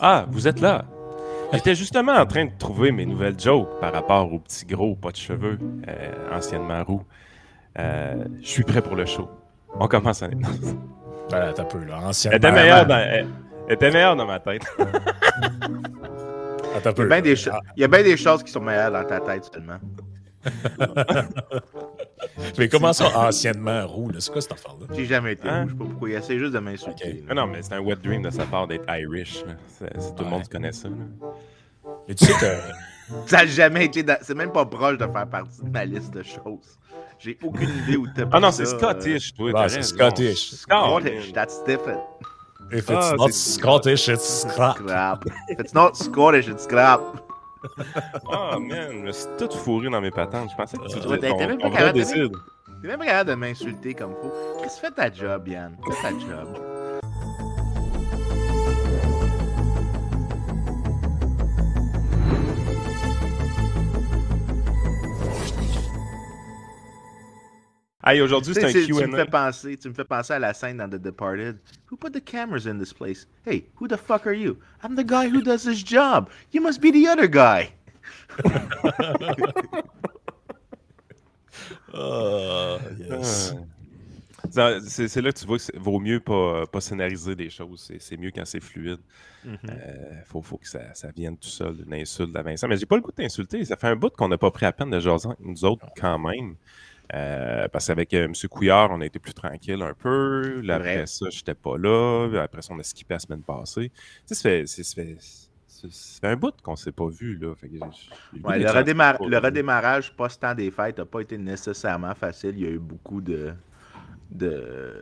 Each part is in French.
Ah, vous êtes là. J'étais justement en train de trouver mes nouvelles jokes par rapport au petit gros pas de cheveux, euh, anciennement roux. Euh, je suis prêt pour le show. On commence en Voilà, t'as peu, là. Elle Anciennement. était meilleure dans, elle- elle était meilleure dans ma tête. Ah, t'as Il y, a bien des il y a bien des choses qui sont meilleures dans ta tête seulement. Mais comment ça, anciennement roux, là? C'est quoi cette affaire-là? J'ai jamais été Hein? rouge, je sais pas pourquoi. Il essaie juste de m'insulter. Ok. là. Non, non, mais c'est un wet dream de sa part d'être Irish. là. C'est- c'est- tout le monde connaît ça. là. Mais tu sais que. Ça n'a jamais été. dans- C'est même pas proche de faire partie de ma liste de choses. J'ai aucune idée où t'as Ah non, c'est Scottish, toi. Ouais, t'as c'est. Scottish. Scottish, that's different. If it's Ah, not c'est- Scottish, it's crap. Scrap. If it's not Scottish, it's scrap. Ah, man, je me suis tout fourré dans mes patentes. Je pensais que tu décide. T'es même pas capable de m'insulter comme faut. Chris, fais ta job, Yann? Fais ta job. Hey, aujourd'hui, c'est Tu un sais, tu me fais Q&A. penser, tu me fais penser à la scène dans The Departed. Who put the cameras in this place? Hey, who the fuck are you? I'm the guy who does this job. You must be the other guy. Ah, yes. Ah. C'est là que tu vois qu'il vaut mieux pas, pas scénariser des choses. C'est- mieux quand c'est fluide. Mm-hmm. Euh, faut, faut que ça, ça vienne tout seul d'une insulte à Vincent. Mais j'ai pas le goût de t'insulter. Ça fait un bout qu'on n'a pas pris à peine de jaser avec nous autres quand même. Euh, parce qu'avec euh, M. Couillard, on a été plus tranquille un peu. Là, après ça, j'étais pas là. Après ça, on a skippé la semaine passée. Tu sais, ça fait, un bout qu'on s'est pas vu. Là. Fait que le Ouais, redémar- redémarrage post-temps des fêtes n'a pas été nécessairement facile. Il y a eu beaucoup de. de...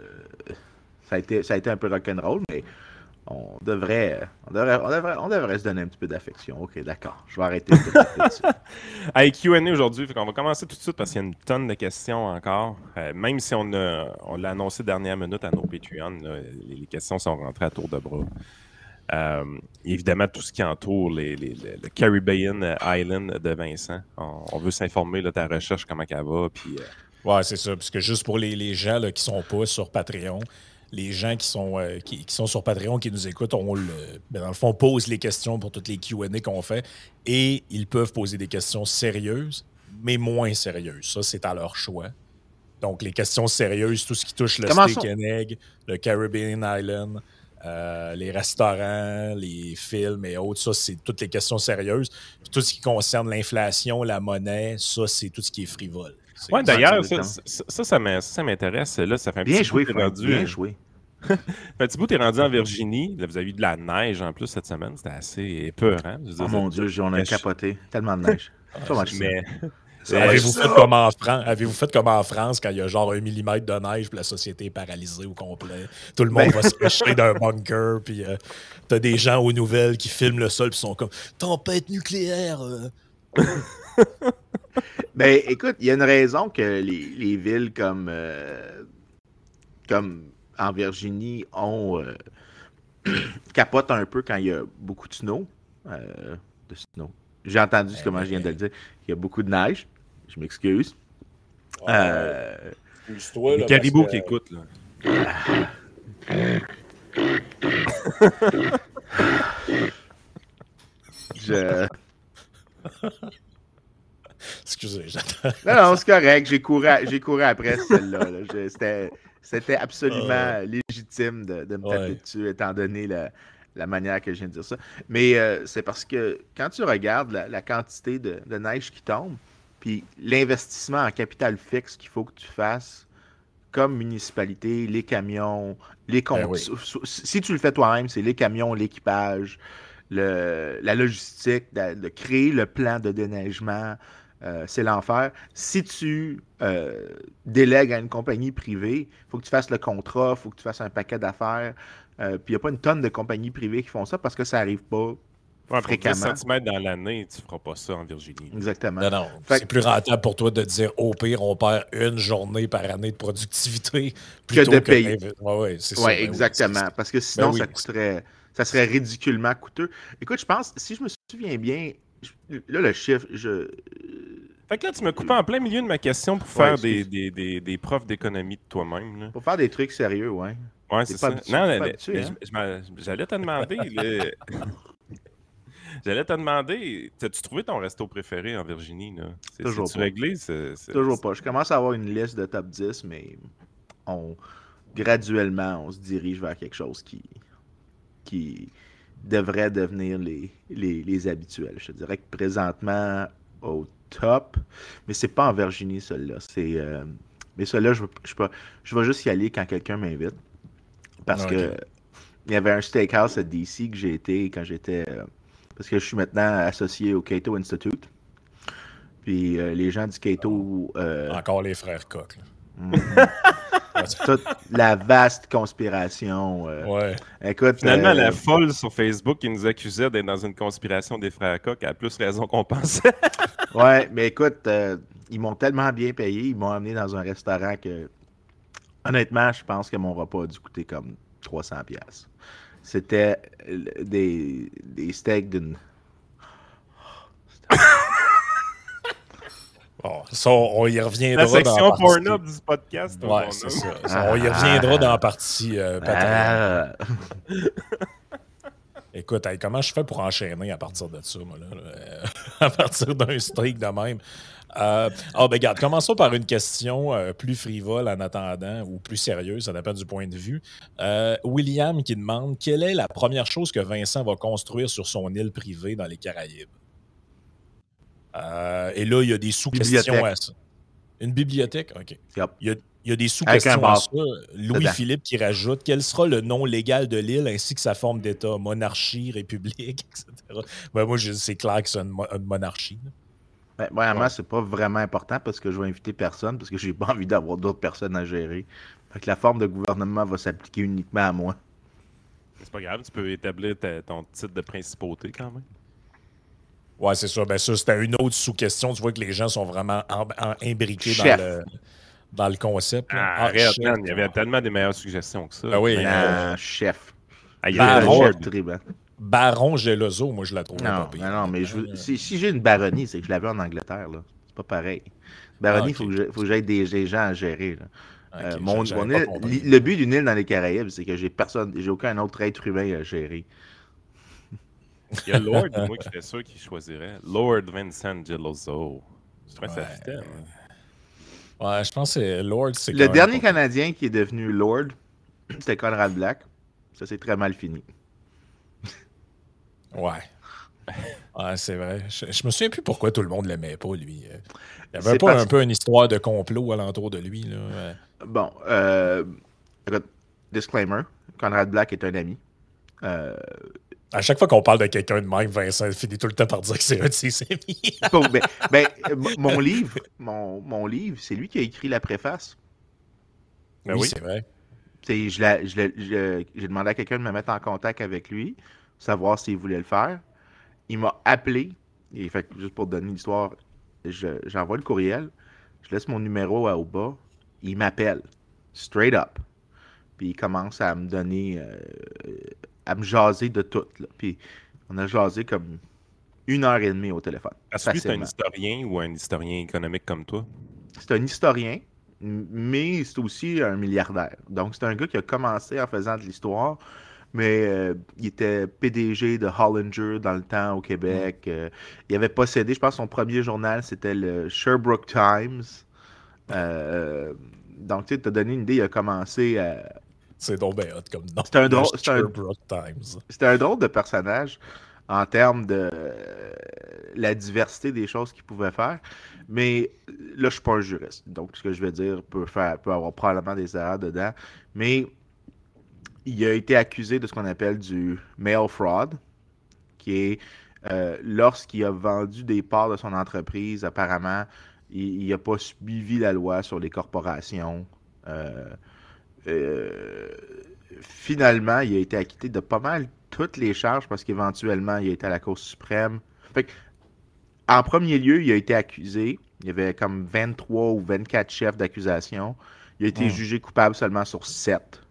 Ça, a été, ça a été un peu rock'n'roll, mais on devrait, on, devrait, on, devrait, on devrait se donner un petit peu d'affection. Ok, d'accord. Je vais arrêter de. Hey, Q&A aujourd'hui, qu'on va commencer tout de suite parce qu'il y a une tonne de questions encore. Euh, même si on, a- on l'a annoncé dernière minute à nos Patreon, là, les, questions sont rentrées à tour de bras. Euh, évidemment, tout ce qui entoure les, les- le, le Caribbean Island de Vincent. On, on veut s'informer de ta recherche, comment elle va. Puis, euh, Ouais, c'est ça. Parce que juste pour les, les gens là, qui sont pas sur Patreon, les gens qui sont, euh, qui, qui sont sur Patreon, qui nous écoutent, on le, ben, dans le fond, pose les questions pour toutes les QA qu'on fait. Et ils peuvent poser des questions sérieuses, mais moins sérieuses. Ça, c'est à leur choix. Donc, les questions sérieuses, tout ce qui touche le steak and egg, le Caribbean Island, euh, les restaurants, les films et autres, ça, c'est toutes les questions sérieuses. Puis tout ce qui concerne l'inflation, la monnaie, ça, c'est tout ce qui est frivole. Ouais, d'ailleurs, ça, ça, ça, ça m'in- ça m'intéresse. Là, ça fait un Bien petit joué, bout rendu. Bien joué. fait un petit bout, t'es rendu en Virginie. Là, vous avez eu de la neige en plus cette semaine. C'était assez épeurant. Je veux dire, Oh mon Dieu, on a capoté. Tellement de neige. Mal Mais, Ça, Avez-vous fait, comme en Fran- avez-vous fait comme en France quand il y a genre un millimètre de neige puis la société est paralysée au complet? Tout le monde Ben- va se cacher d'un bunker puis euh, t'as des gens aux nouvelles qui filment le sol puis sont comme tempête nucléaire. euh. Ben, écoute, il y a une raison que les, les villes comme, euh, comme en Virginie ont euh, capotent un peu quand il y a beaucoup de snow. euh, de snow. J'ai entendu Ben, comment je viens de le dire. Il y a beaucoup de neige. Je m'excuse. Euh, les caribous qui écoutent. Là. je... Excusez, j'attends. Non, non, c'est correct. J'ai couru, à- couru après celle-là. Je- C'était, c'était absolument légitime de, de me taper dessus, étant donné la, la manière que je viens de dire ça. Mais euh, c'est parce que quand tu regardes la, la quantité de, de neige qui tombe, puis l'investissement en capital fixe qu'il faut que tu fasses, comme municipalité, les camions, les comptes. Ben oui. Si tu le fais toi-même, c'est les camions, l'équipage, le, la logistique, de, de créer le plan de déneigement, euh, c'est l'enfer. Si tu euh, délègues à une compagnie privée, il faut que tu fasses le contrat, il faut que tu fasses un paquet d'affaires. Euh, Puis il n'y a pas une tonne de compagnies privées qui font ça parce que ça n'arrive pas Ouais, pour 10 fréquemment. cm dans l'année, tu feras pas ça en Virginie. Exactement. Non, non. Fait C'est plus rentable pour toi de dire au pire, on perd une journée par année de productivité Que plutôt de payer. d'inv- Ouais, ouais, c'est ça. Oui, ben oui, exactement. parce que sinon, oui. ça coûterait. Ça serait ridiculement coûteux. Écoute, je pense, si je me souviens bien, je- là, le chiffre, je. Fait que là, tu me coupes en plein milieu de ma question pour Ouais, faire des, des, des, des profs d'économie de toi-même. là. Pour faire des trucs sérieux, ouais. Ouais, c'est ça. habitué- non, hein? j'allais te demander. là, J'allais te demander, as-tu trouvé ton resto préféré en Virginie? Toujours pas. réglé? Toujours pas. Je commence à avoir une liste de top 10, mais on graduellement, on se dirige vers quelque chose qui, qui devrait devenir les, les, habituels. Je te dirais que présentement, au top, mais c'est pas en Virginie, celui-là. C'est, euh, mais celui-là, je, je, je, vais juste y aller quand quelqu'un m'invite. Parce que il y avait un steakhouse à DC que j'ai été quand j'étais. Euh, parce que je suis maintenant associé au Cato Institute. Puis euh, les gens du Cato. Encore les frères Koch. toute la vaste conspiration. Euh, ouais. Écoute, Finalement, la euh, folle sur Facebook qui nous accusait d'être dans une conspiration des frères Koch a plus raison qu'on pensait. ouais, mais écoute, euh, ils m'ont tellement bien payé, ils m'ont amené dans un restaurant que, honnêtement, je pense que mon repas a dû coûter comme 300 pièces. C'était des, des steaks d'une Bon, ça, on y reviendra. La section porno du podcast. Ouais, c'est ça. On y reviendra dans la partie euh, ah. Écoute, comment je fais pour enchaîner à partir de ça, moi, là, euh, à partir d'un steak de même? Euh, oh, ben, regarde, commençons par une question euh, plus frivole en attendant, ou plus sérieuse, ça dépend du point de vue. William qui demande quelle est la première chose que Vincent va construire sur son île privée dans les Caraïbes? Euh, et là, il y a des sous-questions à ça. Une bibliothèque? OK. Il, y a, des sous-questions à ça. Louis-Philippe qui rajoute quel sera le nom légal de l'île ainsi que sa forme d'État, monarchie, république, etc. Ben, moi, c'est clair que c'est une, monarchie. Ben, moi, c'est pas vraiment important parce que je vais inviter personne parce que j'ai pas envie d'avoir d'autres personnes à gérer. Fait que la forme de gouvernement va s'appliquer uniquement à moi. C'est pas grave, tu peux établir ton titre de principauté quand même. Ouais, c'est ça. Ben ça, c'était une autre sous-question. Tu vois que les gens sont vraiment imbriqués dans le, dans le, concept. Ah, arrête, Il y avait tellement de meilleures suggestions que ça. Ben oui. Euh, chef. Ah, Baron, Baron Geloso, moi, je la trouve non, pas Non, mais je, si, j'ai une baronnie, c'est que je l'avais en Angleterre. là. C'est pas pareil. Baronnie, il ah, faut que j'aille des, gens à gérer. Là. Euh, mon, le but d'une île dans les Caraïbes, c'est que j'ai personne, j'ai aucun autre être humain à gérer. Il y a Lord, moi, qui était sûr qu'il choisirait. Lord Vincent Geloso. Je trouvais ça fitait. Ouais, je pense que c'est Lord. Le dernier Canadien qui est devenu Lord, c'était Conrad Black. Ça, c'est très mal fini. Ouais. Ouais, c'est vrai. Je, me souviens plus pourquoi tout le monde l'aimait pas, lui. Il y avait pas un peu une histoire de complot alentour de lui. Là. Bon, euh, disclaimer, Conrad Black est un ami. Euh, à chaque fois qu'on parle de quelqu'un de même, Vincent finit tout le temps par dire que c'est un de ses amis. ben, ben mon livre, mon, mon livre, c'est lui qui a écrit la préface. Ben oui, c'est vrai. J'ai demandé à quelqu'un de me mettre en contact avec lui, savoir s'il voulait le faire. Il m'a appelé. Et fait, juste pour donner l'histoire, j'envoie le courriel, je laisse mon numéro au bas, il m'appelle, straight up. Puis il commence à me donner euh, à me jaser de tout. Puis on a jasé comme une heure et demie au téléphone. Est-ce que c'est un historien ou un historien économique comme toi? C'est un historien, mais c'est aussi un milliardaire. Donc c'est un gars qui a commencé en faisant de l'histoire, mais euh, il était PDG de Hollinger dans le temps au Québec. Mm. Euh, il avait possédé, je pense, son premier journal, c'était le Sherbrooke Times. Euh, donc, tu sais, te donné une idée, il a commencé à, c'est donc bien hot comme nom. C'était un, drôle, c'était un, drôle de personnage en termes de la diversité des choses qu'il pouvait faire. Mais là, je ne suis pas un juriste. Donc, ce que je vais dire peut, faire, peut avoir probablement des erreurs dedans. Mais il a été accusé de ce qu'on appelle du mail fraud, qui est euh, lorsqu'il a vendu des parts de son entreprise, apparemment, il n'a pas suivi la loi sur les corporations. Euh, euh, finalement, il a été acquitté de pas mal toutes les charges parce qu'éventuellement, il a été à la Cour suprême. en premier lieu, il a été accusé. Il y avait comme 23 ou 24 chefs d'accusation. Il a été hmm. jugé coupable seulement sur 7.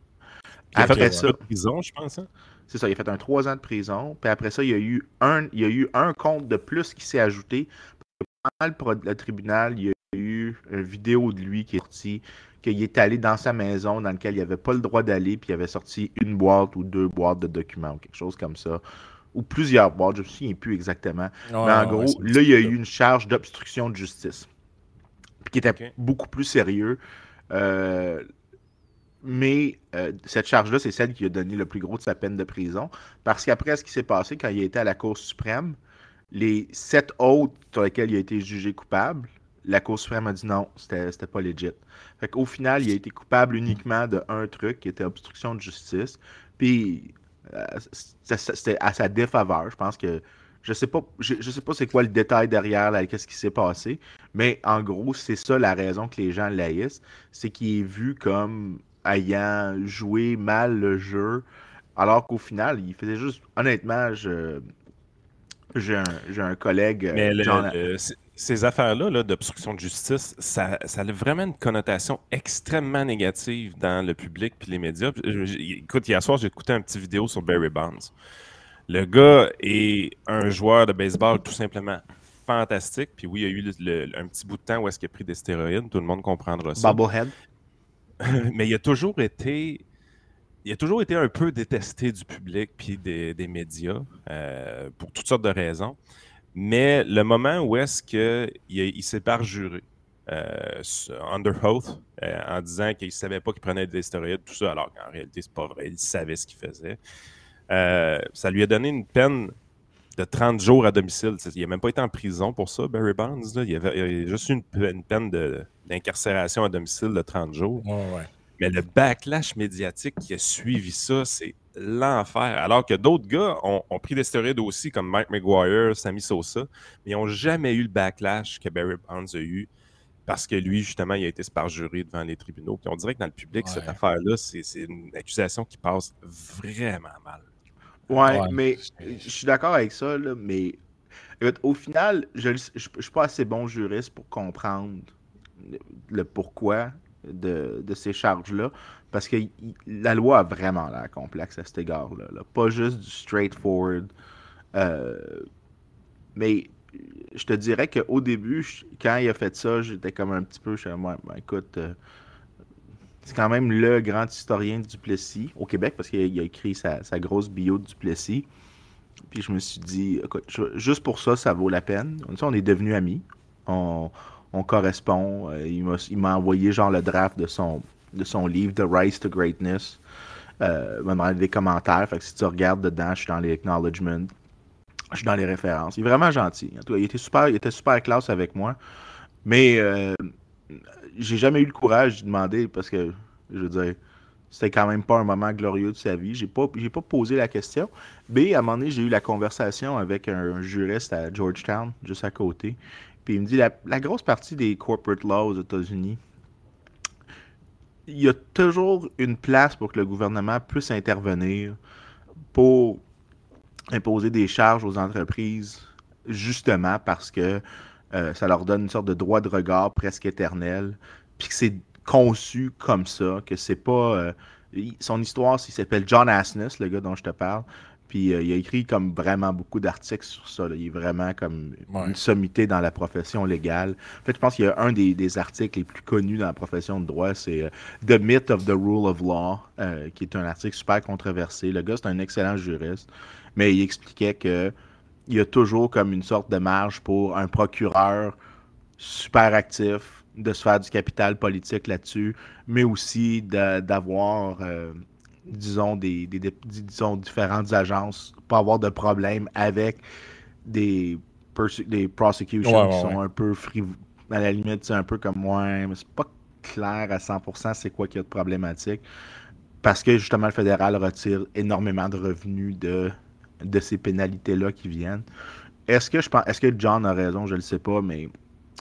après ça, de prison, je pense. Hein? C'est ça, il a fait un 3 ans de prison. Puis après ça, il y a eu un, il y a eu un compte de plus qui s'est ajouté. Le, le tribunal, il y a eu une vidéo de lui qui est sortie qu'il est allé dans sa maison dans laquelle il n'avait pas le droit d'aller, puis il avait sorti une boîte ou deux boîtes de documents ou quelque chose comme ça, ou plusieurs boîtes, je ne me souviens plus exactement. mais en gros, là, il y a eu une charge d'obstruction de justice, qui était beaucoup plus sérieux. Euh, mais euh, cette charge-là, c'est celle qui a donné le plus gros de sa peine de prison. Parce qu'après ce qui s'est passé quand il était à la Cour suprême, les sept autres sur lesquels il a été jugé coupable, la Cour suprême a dit non, c'était pas legit. Fait qu'au final, il a été coupable uniquement de un truc qui était obstruction de justice. Puis euh, c'était à sa défaveur. Je pense que je sais pas, je, sais pas c'est quoi le détail derrière, qu'est-ce qui s'est passé, mais en gros, c'est ça la raison que les gens laïssent, c'est qu'il est vu comme ayant joué mal le jeu, alors qu'au final, il faisait juste, honnêtement, je, j'ai un, collègue. Mais ces affaires-là d'obstruction de justice, ça, ça, a vraiment une connotation extrêmement négative dans le public et les médias. Écoute, hier soir, j'ai écouté un petit vidéo sur Barry Bonds. Le gars est un joueur de baseball tout simplement fantastique. Puis oui, il y a eu un petit bout de temps où est-ce qu'il a pris des stéroïdes. Tout le monde comprendra ça. Bubblehead. Mais il a toujours été il a toujours été un peu détesté du public puis des, médias euh, pour toutes sortes de raisons. Mais le moment où est-ce qu'il il, s'est parjuré euh, under oath euh, en disant qu'il ne savait pas qu'il prenait des stéroïdes, tout ça, alors qu'en réalité, c'est pas vrai, il savait ce qu'il faisait. ça lui a donné une peine de 30 jours à domicile. Il n'a même pas été en prison pour ça, Barry Bonds. Il, avait, a juste eu une, peine d'incarcération à domicile de 30 jours. ouais. Mais le backlash médiatique qui a suivi ça, c'est l'enfer. Alors que d'autres gars ont, pris des stéroïdes aussi, comme Mike McGuire, Sammy Sosa, mais ils n'ont jamais eu le backlash que Barry Bonds a eu parce que lui, justement, il a été sparjuré devant les tribunaux. Puis on dirait que dans le public, cette affaire-là, c'est une accusation qui passe vraiment mal. Ouais, mais je suis d'accord avec ça, mais au final, je ne suis pas assez bon juriste pour comprendre le pourquoi de, ces charges-là, parce que la loi a vraiment l'air complexe à cet égard-là. Pas juste du straightforward. Euh, mais je te dirais qu'au début, quand il a fait ça, j'étais comme un petit peu, je suis ben, écoute, euh, c'est quand même le grand historien du Duplessis au Québec, parce qu'il a, écrit sa, grosse bio de Duplessis. Puis je me suis dit, écoute, juste pour ça, ça vaut la peine. On est devenus amis. On, on correspond. Euh, il m'a envoyé genre le draft de son, de son livre, The Rise to Greatness. Euh, il m'a demandé des commentaires. Fait que si tu regardes dedans, je suis dans les acknowledgements. Je suis dans les références. Il est vraiment gentil. il était super, il était super classe avec moi. Mais euh, j'ai jamais eu le courage de demander parce que, je veux dire, c'était quand même pas un moment glorieux de sa vie. J'ai pas, pas posé la question. Mais à un moment donné, j'ai eu la conversation avec un juriste à Georgetown, juste à côté. Puis il me dit la, la grosse partie des corporate laws aux États-Unis, il y a toujours une place pour que le gouvernement puisse intervenir pour imposer des charges aux entreprises, justement parce que euh, ça leur donne une sorte de droit de regard presque éternel, puis que c'est conçu comme ça, que c'est pas. Euh, son histoire, il s'appelle John Asness, le gars dont je te parle. Puis euh, il a écrit comme vraiment beaucoup d'articles sur ça. Il est vraiment comme une sommité dans la profession légale. En fait, je pense qu'il y a un des, articles les plus connus dans la profession de droit, c'est euh, The Myth of the Rule of Law, euh, qui est un article super controversé. Le gars, c'est un excellent juriste, mais il expliquait que il y a toujours comme une sorte de marge pour un procureur super actif de se faire du capital politique là-dessus, mais aussi d'avoir disons, des, disons, différentes agences, pas avoir de problème avec des, des prosecutions qui sont un peu frivoles. À la limite, c'est un peu comme moi, mais c'est pas clair à 100% c'est quoi qu'il y a de problématique. Parce que justement, le fédéral retire énormément de revenus de, de ces pénalités-là qui viennent. Est-ce que je pense est-ce que John a raison, je ne le sais pas, mais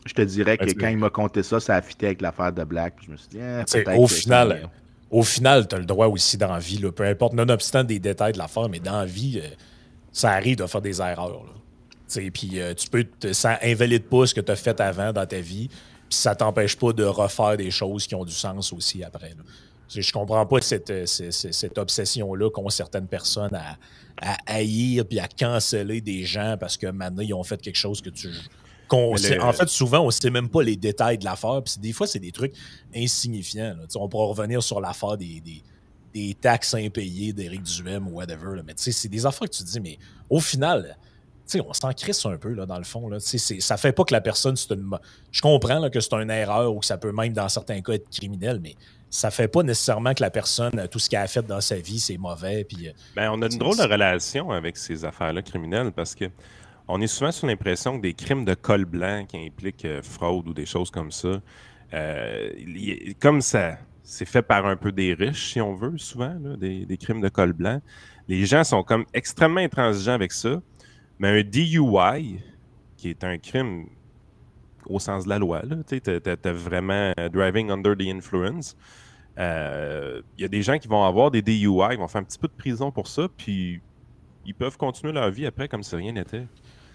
je te dirais que quand il m'a compté ça, ça a fité avec l'affaire de Black. je me suis dit, eh, au final, au final, tu as le droit aussi dans peu importe, nonobstant des détails de l'affaire, mais dans la vie, euh, ça arrive de faire des erreurs. Puis euh, tu peux, ça invalide pas ce que tu as fait avant dans ta vie, puis ça t'empêche pas de refaire des choses qui ont du sens aussi après. Je comprends pas cette, euh, cette, obsession-là qu'ont certaines personnes à, à haïr puis à canceller des gens parce que maintenant ils ont fait quelque chose que tu en fait, souvent, on ne sait même pas les détails de l'affaire. Puis des fois, c'est des trucs insignifiants. On pourra revenir sur l'affaire des, des taxes impayées d'Éric Duhem ou whatever. Mais c'est des affaires que tu dis, mais au final, on s'en crisse un peu, là, dans le fond. Là. Ça fait pas que la personne, c'est une. Je comprends que c'est une erreur ou que ça peut même, dans certains cas, être criminel, mais ça fait pas nécessairement que la personne, tout ce qu'elle a fait dans sa vie, c'est mauvais. Puis, ben, on a une drôle de relation avec ces affaires-là criminelles parce que on est souvent sous l'impression que des crimes de col blanc qui impliquent euh, fraude ou des choses comme ça, euh, comme ça, c'est fait par un peu des riches, si on veut, souvent, des, crimes de col blanc. Les gens sont comme extrêmement intransigeants avec ça. Mais un DUI, qui est un crime au sens de la loi, tu as, vraiment euh, driving under the influence. Il y a des gens qui vont avoir des DUI, ils vont faire un petit peu de prison pour ça, puis ils peuvent continuer leur vie après comme si rien n'était.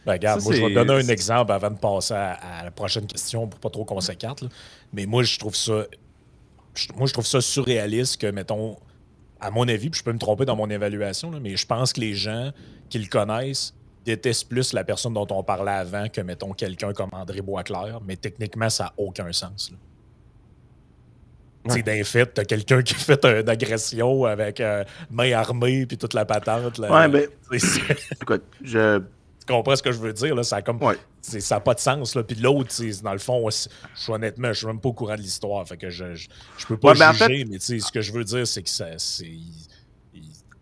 Ben, regarde, moi, je vais te donner un exemple avant de passer à, la prochaine question pour pas trop qu'on s'écarte. Mais moi, je trouve ça. moi, je trouve ça surréaliste que, mettons, à mon avis, puis je peux me tromper dans mon évaluation, mais je pense que les gens qui le connaissent détestent plus la personne dont on parlait avant que, mettons, quelqu'un comme André Boisclair. Mais techniquement, ça n'a aucun sens. Ouais. D'un fait, t'as quelqu'un qui a fait une agression avec euh, main armée puis toute la patente. Là. Ouais, mais. Écoute, je tu comprends ce que je veux dire? Là? Ça n'a comme... ça pas de sens. Là. Puis l'autre, dans le fond, je suis honnêtement, je suis même pas au courant de l'histoire. Fait que je, je, peux pas juger, mais ce que je veux dire, c'est que ça, c'est.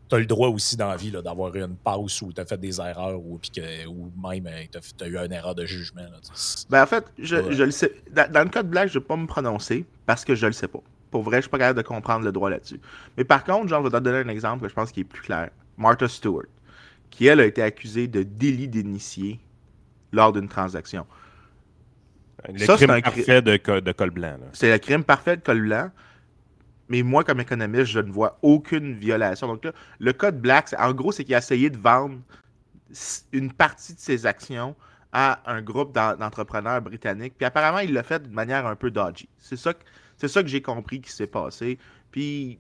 Tu as le droit aussi dans la vie d'avoir une pause où tu as fait des erreurs ou, que, ou même euh, tu as, eu une erreur de jugement. ben en fait, je, je le sais. Dans, le cas de Black, je ne vais pas me prononcer parce que je le sais pas. Pour vrai, je suis pas capable de comprendre le droit là-dessus. Mais par contre, genre, je vais te donner un exemple que je pense qui est plus clair. Martha Stewart qui, elle, a été accusée de délit d'initié lors d'une transaction. Le crime parfait de, col blanc. C'est le crime parfait de col blanc. Mais moi, comme économiste, je ne vois aucune violation. Donc là, le code Black, en gros, c'est qu'il a essayé de vendre une partie de ses actions à un groupe d'entrepreneurs britanniques. Puis apparemment, il l'a fait de manière un peu dodgy. C'est ça que, ça que j'ai compris qui s'est passé. Puis,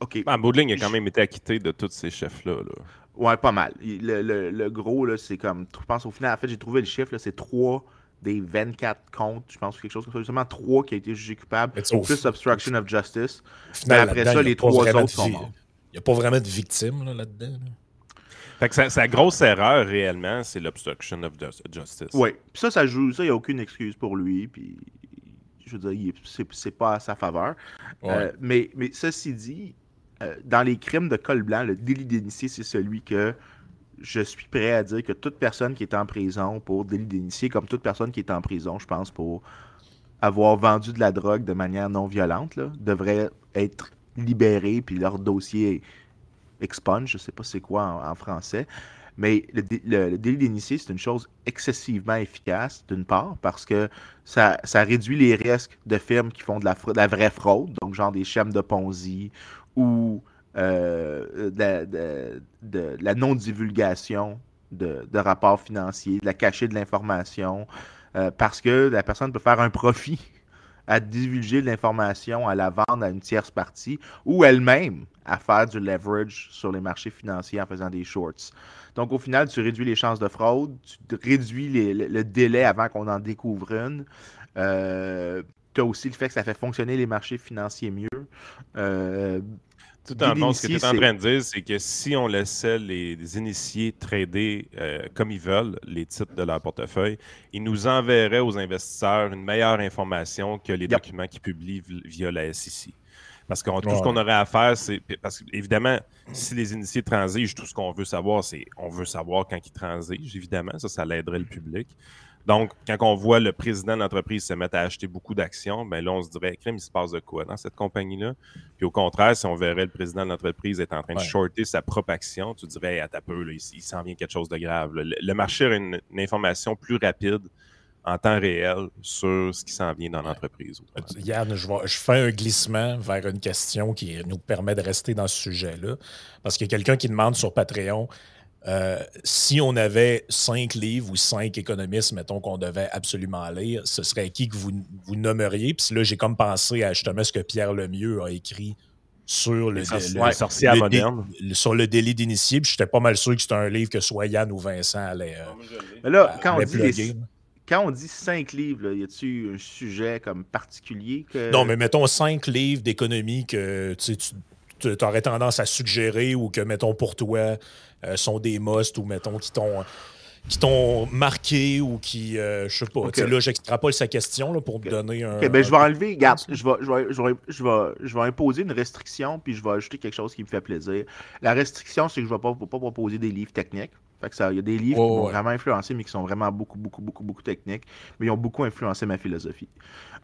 OK. Ah, Baudling a quand même été acquitté de tous ces chefs-là. Là. Ouais, pas mal. Le, le, gros, là, c'est comme. Je pense au final, en fait, j'ai trouvé le chiffre, c'est 3 des 24 comptes, je pense, quelque chose comme ça. Seulement 3 qui a été jugé coupable, plus obstruction of justice. Mais après ça, les 3 autres sont morts. Il n'y a pas vraiment de victimes là-dedans. Fait que sa, grosse erreur réellement, c'est l'obstruction of justice. Oui. Puis ça, ça joue. Ça, il n'y a aucune excuse pour lui. Puis, je veux dire, c'est pas à sa faveur. Euh, mais, mais ceci dit, euh, dans les crimes de col blanc, le délit d'initié, c'est celui que je suis prêt à dire que toute personne qui est en prison pour délit d'initié, comme toute personne qui est en prison, je pense, pour avoir vendu de la drogue de manière non violente, devrait être libérée, puis leur dossier expunge, je ne sais pas c'est quoi en, français. Mais le, délit d'initié, c'est une chose excessivement efficace, d'une part, parce que ça, réduit les risques de firmes qui font de la, de la vraie fraude, donc genre des schèmes de Ponzi ou euh, de, la non-divulgation de, rapports financiers, de la cachée de l'information, euh, parce que la personne peut faire un profit à divulguer de l'information, à la vendre à une tierce partie, ou elle-même à faire du leverage sur les marchés financiers en faisant des shorts. Donc, au final, tu réduis les chances de fraude, tu réduis le, délai avant qu'on en découvre une. Euh, tu as aussi le fait que ça fait fonctionner les marchés financiers mieux. Tout en fond, ce que tu es en train de dire, c'est que si on laissait les, initiés trader euh, comme ils veulent les titres de leur portefeuille, ils nous enverraient aux investisseurs une meilleure information que les documents qu'ils publient via la SEC. Parce que tout ce qu'on aurait à faire, c'est. Parce qu'évidemment, si les initiés transigent, tout ce qu'on veut savoir, c'est on veut savoir quand ils transigent, évidemment. Ça, ça l'aiderait le public. Donc, quand on voit le président de l'entreprise se mettre à acheter beaucoup d'actions, ben là, on se dirait, crème, il se passe de quoi dans cette compagnie-là? Puis au contraire, si on verrait le président de l'entreprise être en train de shorter sa propre action, tu dirais, à ta peu, il, s'en vient quelque chose de grave. Le, marché a une, information plus rapide en temps réel sur ce qui s'en vient dans l'entreprise. Yann, je, je, fais un glissement vers une question qui nous permet de rester dans ce sujet-là. Parce qu'il y a quelqu'un qui demande sur Patreon euh, si on avait cinq livres ou cinq économistes, mettons, qu'on devait absolument lire, ce serait qui que vous, vous nommeriez? Puis là, j'ai comme pensé à justement ce que Pierre Lemieux a écrit sur le, le, sur le délit d'initié. Puis j'étais pas mal sûr que c'était un livre que soit Yann ou Vincent allait. Euh, Mais là, quand, on dit quand on dit cinq livres, y a-t-il un sujet comme particulier que... Non, mais mettons cinq livres d'économie que tu tu aurais tendance à suggérer ou que, mettons, pour toi, euh, sont des musts ou, mettons, qui t'ont qui t'ont marqué ou qui, euh, je sais pas, okay. là, j'extrapole sa question là, pour te donner un... OK, ben, je vais enlever, regarde, je vais, je, vais, je, vais, je, vais, je vais imposer une restriction, puis je vais ajouter quelque chose qui me fait plaisir. La restriction, c'est que je ne vais pas, pas proposer des livres techniques. Fait que ça, il y a des livres oh, qui m'ont ouais. vraiment influencé, mais qui sont vraiment beaucoup, beaucoup, beaucoup, beaucoup techniques, mais ils ont beaucoup influencé ma philosophie.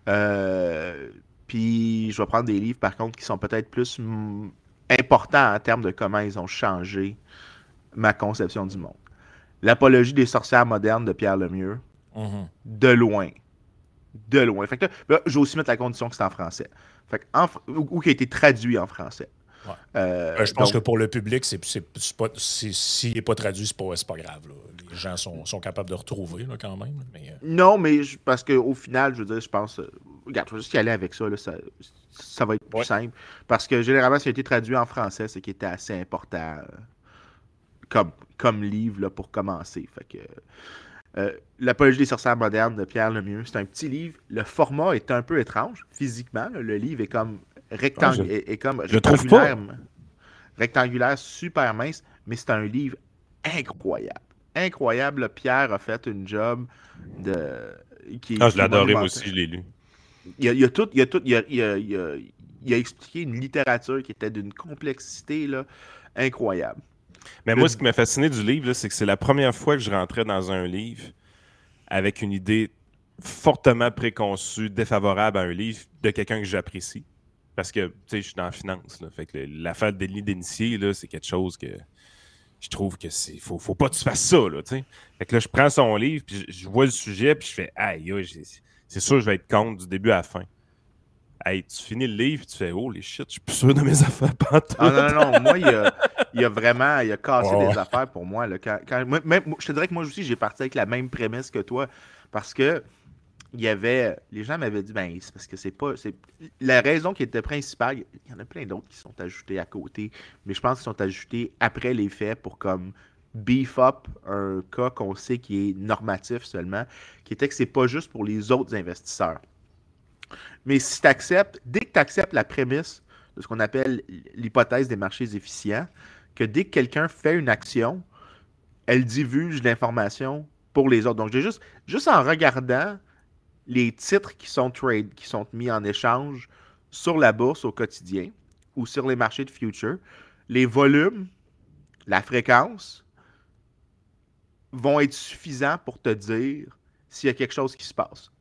Euh, puis je vais prendre des livres, par contre, qui sont peut-être plus importants en termes de comment ils ont changé ma conception du monde. L'apologie des sorcières modernes de Pierre Lemieux, mm -hmm. de loin. De loin. Fait que là, là je vais aussi mettre la condition que c'est en français. Fait que en, ou, ou qui a été traduit en français. Ouais. Euh, je pense donc, que pour le public, s'il n'est pas traduit, c'est pas, pas grave. Là. Les gens sont, sont, capables de retrouver là, quand même. Mais, euh... Non, mais je, parce qu'au final, je veux dire, je pense. Euh, regarde, je vais juste y aller avec ça. Là, ça, ça, va être plus ouais. simple. Parce que généralement, ça a été traduit en français, ce qui était assez important euh, comme, comme livre là, pour commencer. Fait que. Euh, L'Apologie des sorcières modernes de Pierre Lemieux, c'est un petit livre. Le format est un peu étrange physiquement. Là. Le livre est comme ah, je... est, est, comme je rectangulaire, rectangulaire, super mince, mais c'est un livre incroyable. Incroyable. Pierre a fait une job de. Qui, ah, je moi aussi, je l'ai lu. Il a, il a tout, il a tout, il a, il a expliqué une littérature qui était d'une complexité là, incroyable. Mais moi, ce qui m'a fasciné du livre, c'est que c'est la première fois que je rentrais dans un livre avec une idée fortement préconçue, défavorable à un livre de quelqu'un que j'apprécie. Parce que, tu sais, je suis dans la finance. Là, fait que l'affaire de d'initié, c'est quelque chose que je trouve que c'est. Faut, faut pas que tu fasses ça, là, tu sais. Fait que là, je prends son livre, puis je, je vois le sujet, puis je fais, aïe, c'est sûr que je vais être contre du début à la fin. Hey, tu finis le livre, tu fais Oh les shit, je suis plus sûr de mes affaires. Ah, non, non, non. Moi, il a, il a vraiment il a cassé oh. des affaires pour moi. Là. Quand, quand, même, je te dirais que moi aussi, j'ai parti avec la même prémisse que toi. Parce que il y avait. Les gens m'avaient dit ben, c'est parce que c'est pas. C'est, la raison qui était principale, il y en a plein d'autres qui sont ajoutés à côté, mais je pense qu'ils sont ajoutés après les faits pour comme beef up un cas qu'on sait qui est normatif seulement, qui était que c'est pas juste pour les autres investisseurs. Mais si tu acceptes, dès que tu acceptes la prémisse de ce qu'on appelle l'hypothèse des marchés efficients, que dès que quelqu'un fait une action, elle divulge l'information pour les autres. Donc, juste, juste en regardant les titres qui sont trade, qui sont mis en échange sur la bourse au quotidien ou sur les marchés de future, les volumes, la fréquence vont être suffisants pour te dire s'il y a quelque chose qui se passe.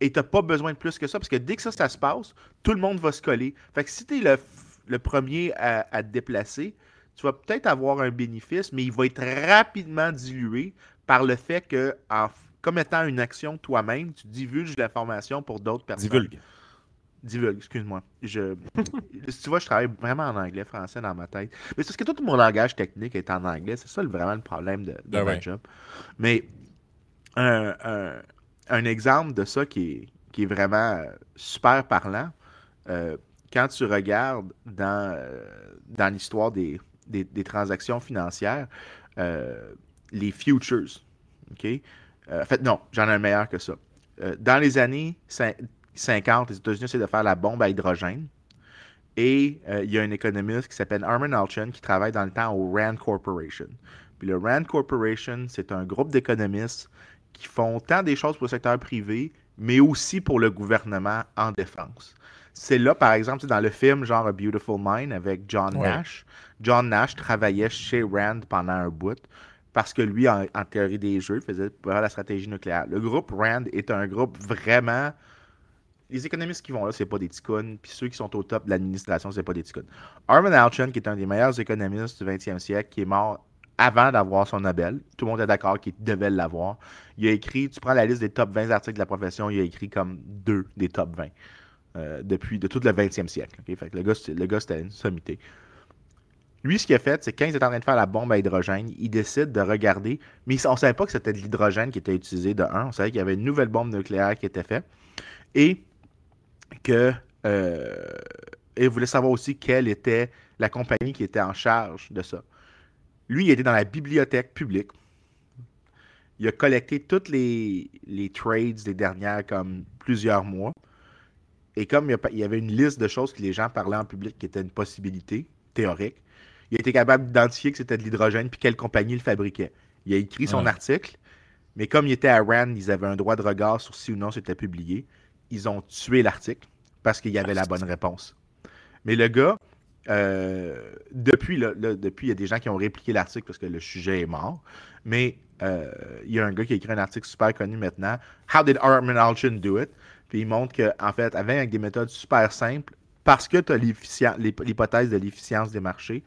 Et tu n'as pas besoin de plus que ça, parce que dès que ça, se passe, tout le monde va se coller. Fait si tu es le, premier à, à, te déplacer, tu vas peut-être avoir un bénéfice, mais il va être rapidement dilué par le fait que, en commettant une action toi-même, tu divulges l'information pour d'autres personnes. Divulgue. Divulgue, excuse-moi. Je... si tu vois, je travaille vraiment en anglais, français dans ma tête. Mais c'est parce que tout mon langage technique est en anglais. C'est ça vraiment le problème de, de ben ma ouais. job. Mais un, un, un exemple de ça qui est, qui est vraiment super parlant, euh, quand tu regardes dans, euh, dans l'histoire des, des, des, transactions financières, euh, les futures, OK? En fait, non, j'en ai un meilleur que ça. dans les années 50, les États-Unis essaient de faire la bombe à hydrogène. Et il y a un économiste qui s'appelle Armin Alchin qui travaille dans le temps au RAND Corporation. Puis le RAND Corporation, c'est un groupe d'économistes qui font tant des choses pour le secteur privé, mais aussi pour le gouvernement en défense. C'est là, par exemple, dans le film genre A Beautiful Mind avec John ouais. Nash. John Nash travaillait chez Rand pendant un bout parce que lui, en, théorie des jeux, faisait la stratégie nucléaire. Le groupe Rand est un groupe vraiment. Les économistes qui vont là, c'est pas des ticounes, puis ceux qui sont au top de l'administration, c'est pas des ticounes. Armin Alchin, qui est un des meilleurs économistes du 20e siècle, qui est mort avant d'avoir son Nobel. Tout le monde est d'accord qu'il devait l'avoir. Il a écrit, tu prends la liste des top 20 articles de la profession, il a écrit comme deux des top 20 euh, depuis de tout le 20e siècle. Fait que le gars, le gars c'était une sommité. Lui, ce qu'il a fait, c'est quand il est en train de faire la bombe à hydrogène, il décide de regarder, mais on ne savait pas que c'était de l'hydrogène qui était utilisé de un, on savait qu'il y avait une nouvelle bombe nucléaire qui était faite, et que euh, il voulait savoir aussi quelle était la compagnie qui était en charge de ça. Lui, il était dans la bibliothèque publique. Il a collecté toutes les, trades des dernières comme plusieurs mois. Et comme il y avait une liste de choses que les gens parlaient en public qui étaient une possibilité théorique, il a été capable d'identifier que c'était de l'hydrogène puis quelle compagnie le fabriquait. Il a écrit son article, mais comme il était à RAND, ils avaient un droit de regard sur si ou non c'était publié. Ils ont tué l'article parce qu'il y avait la bonne réponse. Mais le gars, euh, depuis, depuis, il y a des gens qui ont répliqué l'article parce que le sujet est mort. Mais euh, il y a un gars qui a écrit un article super connu maintenant. How did Armin Alchin do it? Puis il montre qu'en fait, avec des méthodes super simples, parce que tu as l'hypothèse de l'efficience des marchés,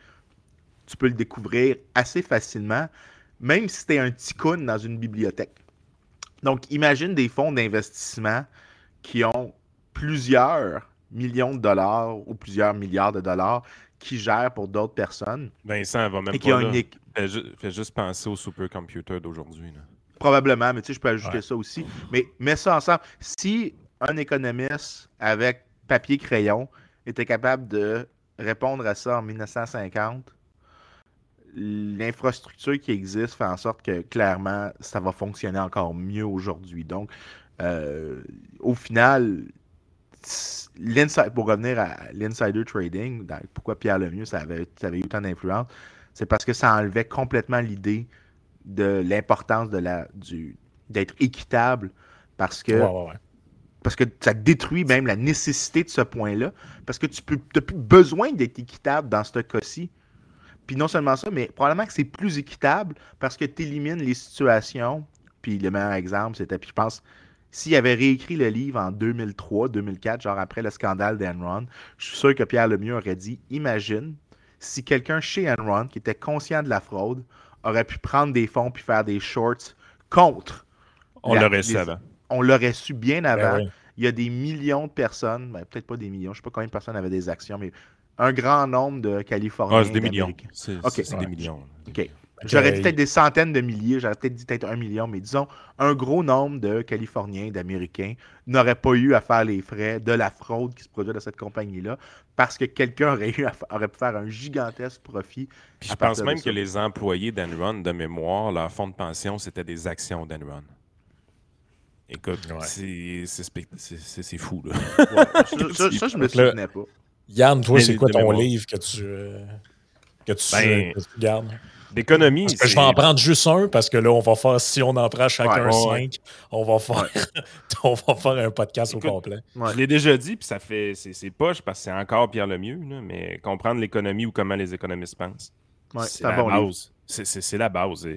tu peux le découvrir assez facilement, même si tu es un ticoun dans une bibliothèque. Donc, imagine des fonds d'investissement qui ont plusieurs millions de dollars ou plusieurs milliards de dollars qui gèrent pour d'autres personnes. Vincent, va même et pas Fais, juste penser au supercomputer d'aujourd'hui. Probablement, mais tu sais, je peux ajouter ça aussi. Mais mets ça ensemble. Si un économiste avec papier-crayon était capable de répondre à ça en 1950, l'infrastructure qui existe fait en sorte que clairement, ça va fonctionner encore mieux aujourd'hui. Donc, euh, au final, pour revenir à l'insider trading, pourquoi Pierre Lemieux, ça avait, ça avait eu tant d'influence, c'est parce que ça enlevait complètement l'idée de l'importance de la du d'être équitable parce que parce que ça détruit même la nécessité de ce point-là parce que tu n'as plus besoin d'être équitable dans ce cas-ci. Puis non seulement ça, mais probablement que c'est plus équitable parce que tu élimines les situations. Puis le meilleur exemple, c'était, puis je pense, s'il avait réécrit le livre en 2003, 2004, genre après le scandale d'Enron, je suis sûr que Pierre Lemieux aurait dit Imagine si quelqu'un chez Enron qui était conscient de la fraude aurait pu prendre des fonds puis faire des shorts contre. On l'aurait su avant. On l'aurait su bien ben avant. Il y a des millions de personnes, ben, peut-être pas des millions, je ne sais pas combien de personnes avaient des actions, mais un grand nombre de Californiens. Ah, c'est des millions. C'est des millions. OK. J'aurais dit peut-être des centaines de milliers, j'aurais peut-être dit peut-être un million, mais disons, un gros nombre de Californiens, d'Américains n'auraient pas eu à faire les frais de la fraude qui se produit dans cette compagnie-là parce que quelqu'un aurait, aurait pu faire un gigantesque profit. Puis je pense même que les employés d'Enron, de mémoire, leur fonds de pension, c'était des actions d'Enron. Écoute, c'est fou, là. ça, ça, je me souvenais pas. Yann, toi, c'est quoi ton livre que tu, euh, que tu, ben, que tu gardes? d'économie. je vais en prendre juste un parce que là, on va faire, si on en prend chacun cinq, on, va faire, on va faire un podcast au complet. Je l'ai déjà dit, puis ça fait. C'est poche parce que c'est encore Pierre Lemieux, là, mais comprendre l'économie ou comment les économistes pensent. c'est la, base. C'est la base.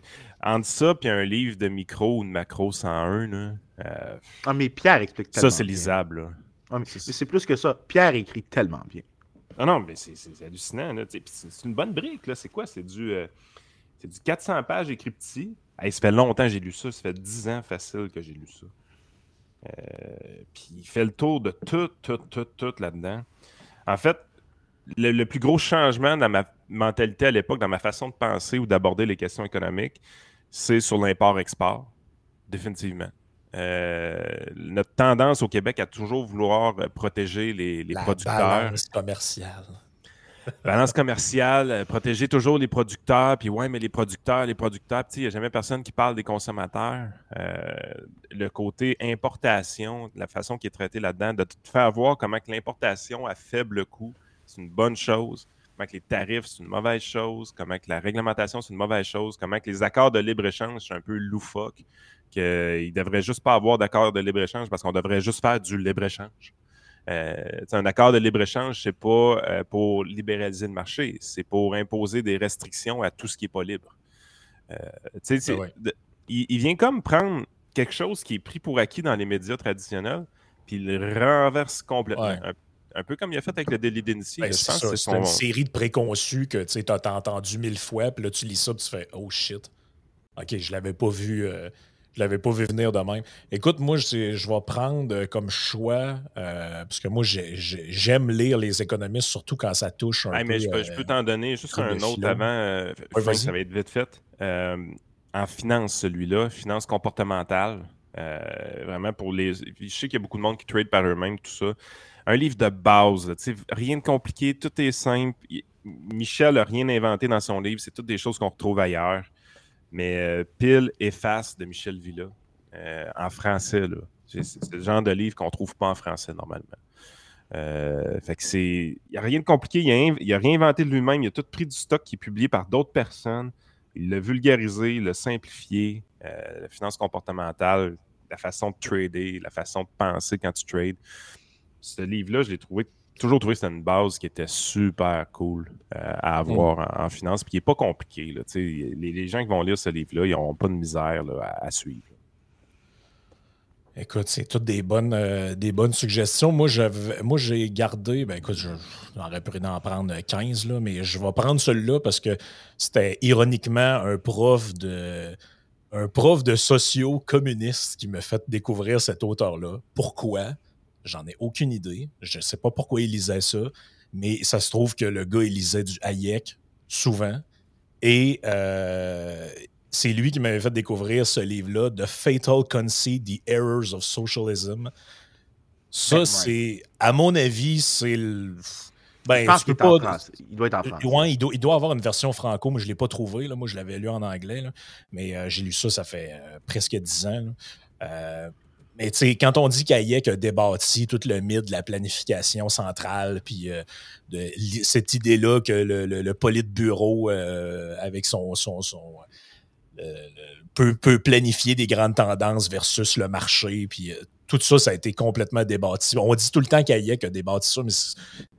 entre ça puis un livre de micro ou de macro 101, là, euh, ah, mais Pierre explique Ça, c'est lisable. Mais c'est plus que ça. Pierre écrit tellement bien. Ah non, mais c'est hallucinant. C'est une bonne brique. C'est quoi? C'est du. Euh, c'est du 400 pages écrit petit. ça fait longtemps que j'ai lu ça. Ça fait 10 ans facile que j'ai lu ça. Euh, puis il fait le tour de tout, tout, tout, tout là-dedans. En fait, le, plus gros changement dans ma mentalité à l'époque, dans ma façon de penser ou d'aborder les questions économiques, c'est sur l'import-export, définitivement. Euh, notre tendance au Québec à toujours vouloir protéger les, les La producteurs. Balance commerciale. Balance commerciale, euh, protéger toujours les producteurs. Puis ouais, mais les producteurs, les producteurs, il n'y a jamais personne qui parle des consommateurs. Euh, le côté importation, la façon qui est traité là-dedans, de te faire voir comment que l'importation à faible coût, c'est une bonne chose. Comment que les tarifs, c'est une mauvaise chose. Comment que la réglementation, c'est une mauvaise chose. Comment que les accords de libre-échange, c'est un peu loufoque. Qu'il ne devrait juste pas avoir d'accord de libre-échange parce qu'on devrait juste faire du libre-échange. Euh, un accord de libre-échange, c'est pas euh, pour libéraliser le marché, c'est pour imposer des restrictions à tout ce qui n'est pas libre. Euh, ah il, vient comme prendre quelque chose qui est pris pour acquis dans les médias traditionnels, puis il le renverse complètement. Un, peu comme il a fait avec le délit d'initié. Ben, c'est une série de préconçus que tu as entendu mille fois, puis là tu lis ça, puis tu fais Oh shit. Ok, je l'avais pas vu. Je l'avais pas vu venir de même. Écoute, moi, je, je vais prendre euh, comme choix, euh, parce que moi, j'aime lire les économistes, surtout quand ça touche un peu... Mais je peux, euh, t'en donner juste un autre avant. ça va être vite fait. en finance, celui-là, finance comportementale. vraiment pour les. Je sais qu'il y a beaucoup de monde qui trade par eux-mêmes, tout ça. Un livre de base, rien de compliqué, tout est simple. Michel n'a rien inventé dans son livre, c'est toutes des choses qu'on retrouve ailleurs. Mais euh, Pile et Face de Michel Villa, euh, en français, c'est le genre de livre qu'on ne trouve pas en français normalement. fait que c'est. Il n'y a rien de compliqué, il n'a rien inventé de lui-même, il a tout pris du stock qui est publié par d'autres personnes. Il l'a vulgarisé, il l'a simplifié, la finance comportementale, la façon de trader, la façon de penser quand tu trades. Ce livre-là, je l'ai trouvé toujours trouvé que c'était une base qui était super cool euh, à avoir en, finance, puis qui n'est pas compliqué. les, les, gens qui vont lire ce livre-là, ils n'auront pas de misère à, suivre. Écoute, c'est toutes des bonnes, euh, des bonnes suggestions. Moi, moi, j'ai gardé, ben écoute, j'aurais pu en prendre 15, là, mais je vais prendre celui-là parce que c'était ironiquement un prof de un prof de socio communiste qui m'a fait découvrir cet auteur-là. Pourquoi? J'en ai aucune idée. Je ne sais pas pourquoi il lisait ça, mais ça se trouve que le gars, il lisait du Hayek souvent. Et euh, c'est lui qui m'avait fait découvrir ce livre-là, The Fatal Conceit, The Errors of Socialism. Ça, ben, c'est, à mon avis, c'est le. Ben, je qu'il pas... Il doit être en. Ouais, il, doit, il doit avoir une version franco, mais je ne l'ai pas trouvé. Là. Moi, je l'avais lu en anglais. Mais euh, j'ai lu ça, ça fait euh, presque dix ans. Mais quand on dit qu'Ayek a débattu tout le mythe de la planification centrale, puis euh, de cette idée-là que le, le, le politburo, euh, avec son, son, euh, peut, peut, planifier des grandes tendances versus le marché, puis tout ça, ça a été complètement débattu. On dit tout le temps qu'Ayek a débattu ça, mais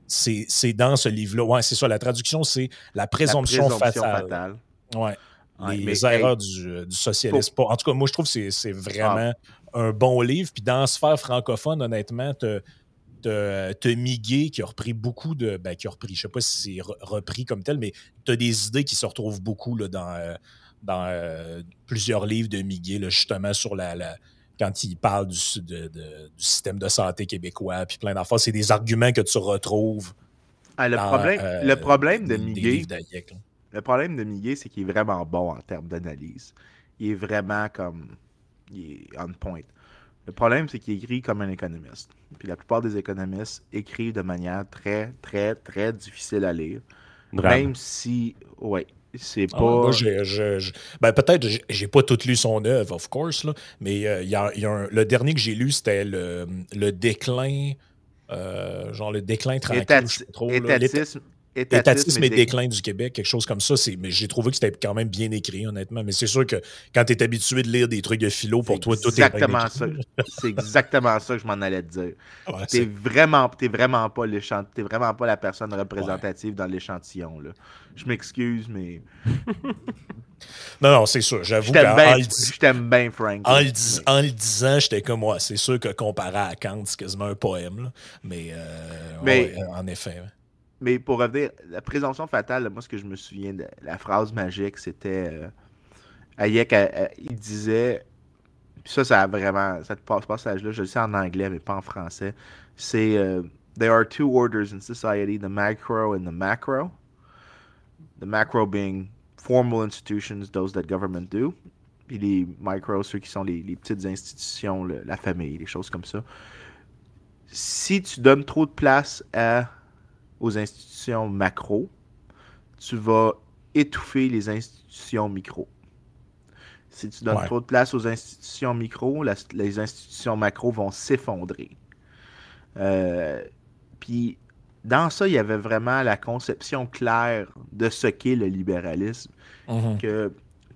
c'est dans ce livre-là. Ouais, c'est ça. La traduction, c'est la présomption, fatale. Ouais. les, erreurs du, du, socialisme. En tout cas, moi, je trouve que c'est vraiment ah un bon livre. Puis dans la sphère francophone, honnêtement, te, te, Miguel qui a repris beaucoup de. Ben, qui a repris, je sais pas si c'est repris comme tel, mais tu as des idées qui se retrouvent beaucoup là, dans, euh, dans euh, plusieurs livres de Miguel, justement sur la, quand il parle du, du, système de santé québécois, puis plein d'affaires. C'est des arguments que tu retrouves. Ah, le, problème, euh, le problème de Miguel. Le problème de Miguel, c'est qu'il est vraiment bon en termes d'analyse. Il est vraiment comme il est on point. Le problème, c'est qu'il écrit comme un économiste. Puis la plupart des économistes écrivent de manière très, très, très difficile à lire. Même si, ouais, c'est ah, pas. moi, j'ai, ben, peut-être, j'ai pas tout lu son œuvre, of course, là, mais euh, il y a, le dernier que j'ai lu, c'était le, le déclin. Euh, genre le déclin tranquille. trop, étatisme, Étatisme, et déclin du Québec, quelque chose comme ça. Mais j'ai trouvé que c'était quand même bien écrit, honnêtement. Mais c'est sûr que quand tu es habitué de lire des trucs de philo, pour toi, tout est exactement ça. C'est exactement ça que je m'en allais te dire. Tu t'es vraiment, vraiment pas vraiment pas la personne représentative dans l'échantillon. Je m'excuse, mais. non, non, c'est sûr. J'avoue Je t'aime bien, Frank. En le, disant, j'étais comme moi. C'est sûr que comparé à Kant, c'est quasiment un poème. Mais, euh, mais en effet. Mais pour revenir, la présomption fatale, moi, ce que je me souviens de la phrase magique, c'était. Euh, Hayek, euh, euh, il disait. Ça, ça a vraiment. Cette passage-là, je le sais en anglais, mais pas en français. C'est. there are two orders in society, the macro and the macro. The macro being formal institutions, those that government do. Puis les micro, ceux qui sont les, les petites institutions, la famille, les choses comme ça. Si tu donnes trop de place à aux institutions macro, tu vas étouffer les institutions micro. Si tu donnes trop de place aux institutions micro, les institutions macro vont s'effondrer. Euh, puis dans ça, il y avait vraiment la conception claire de ce qu'est le libéralisme. Mhm. Que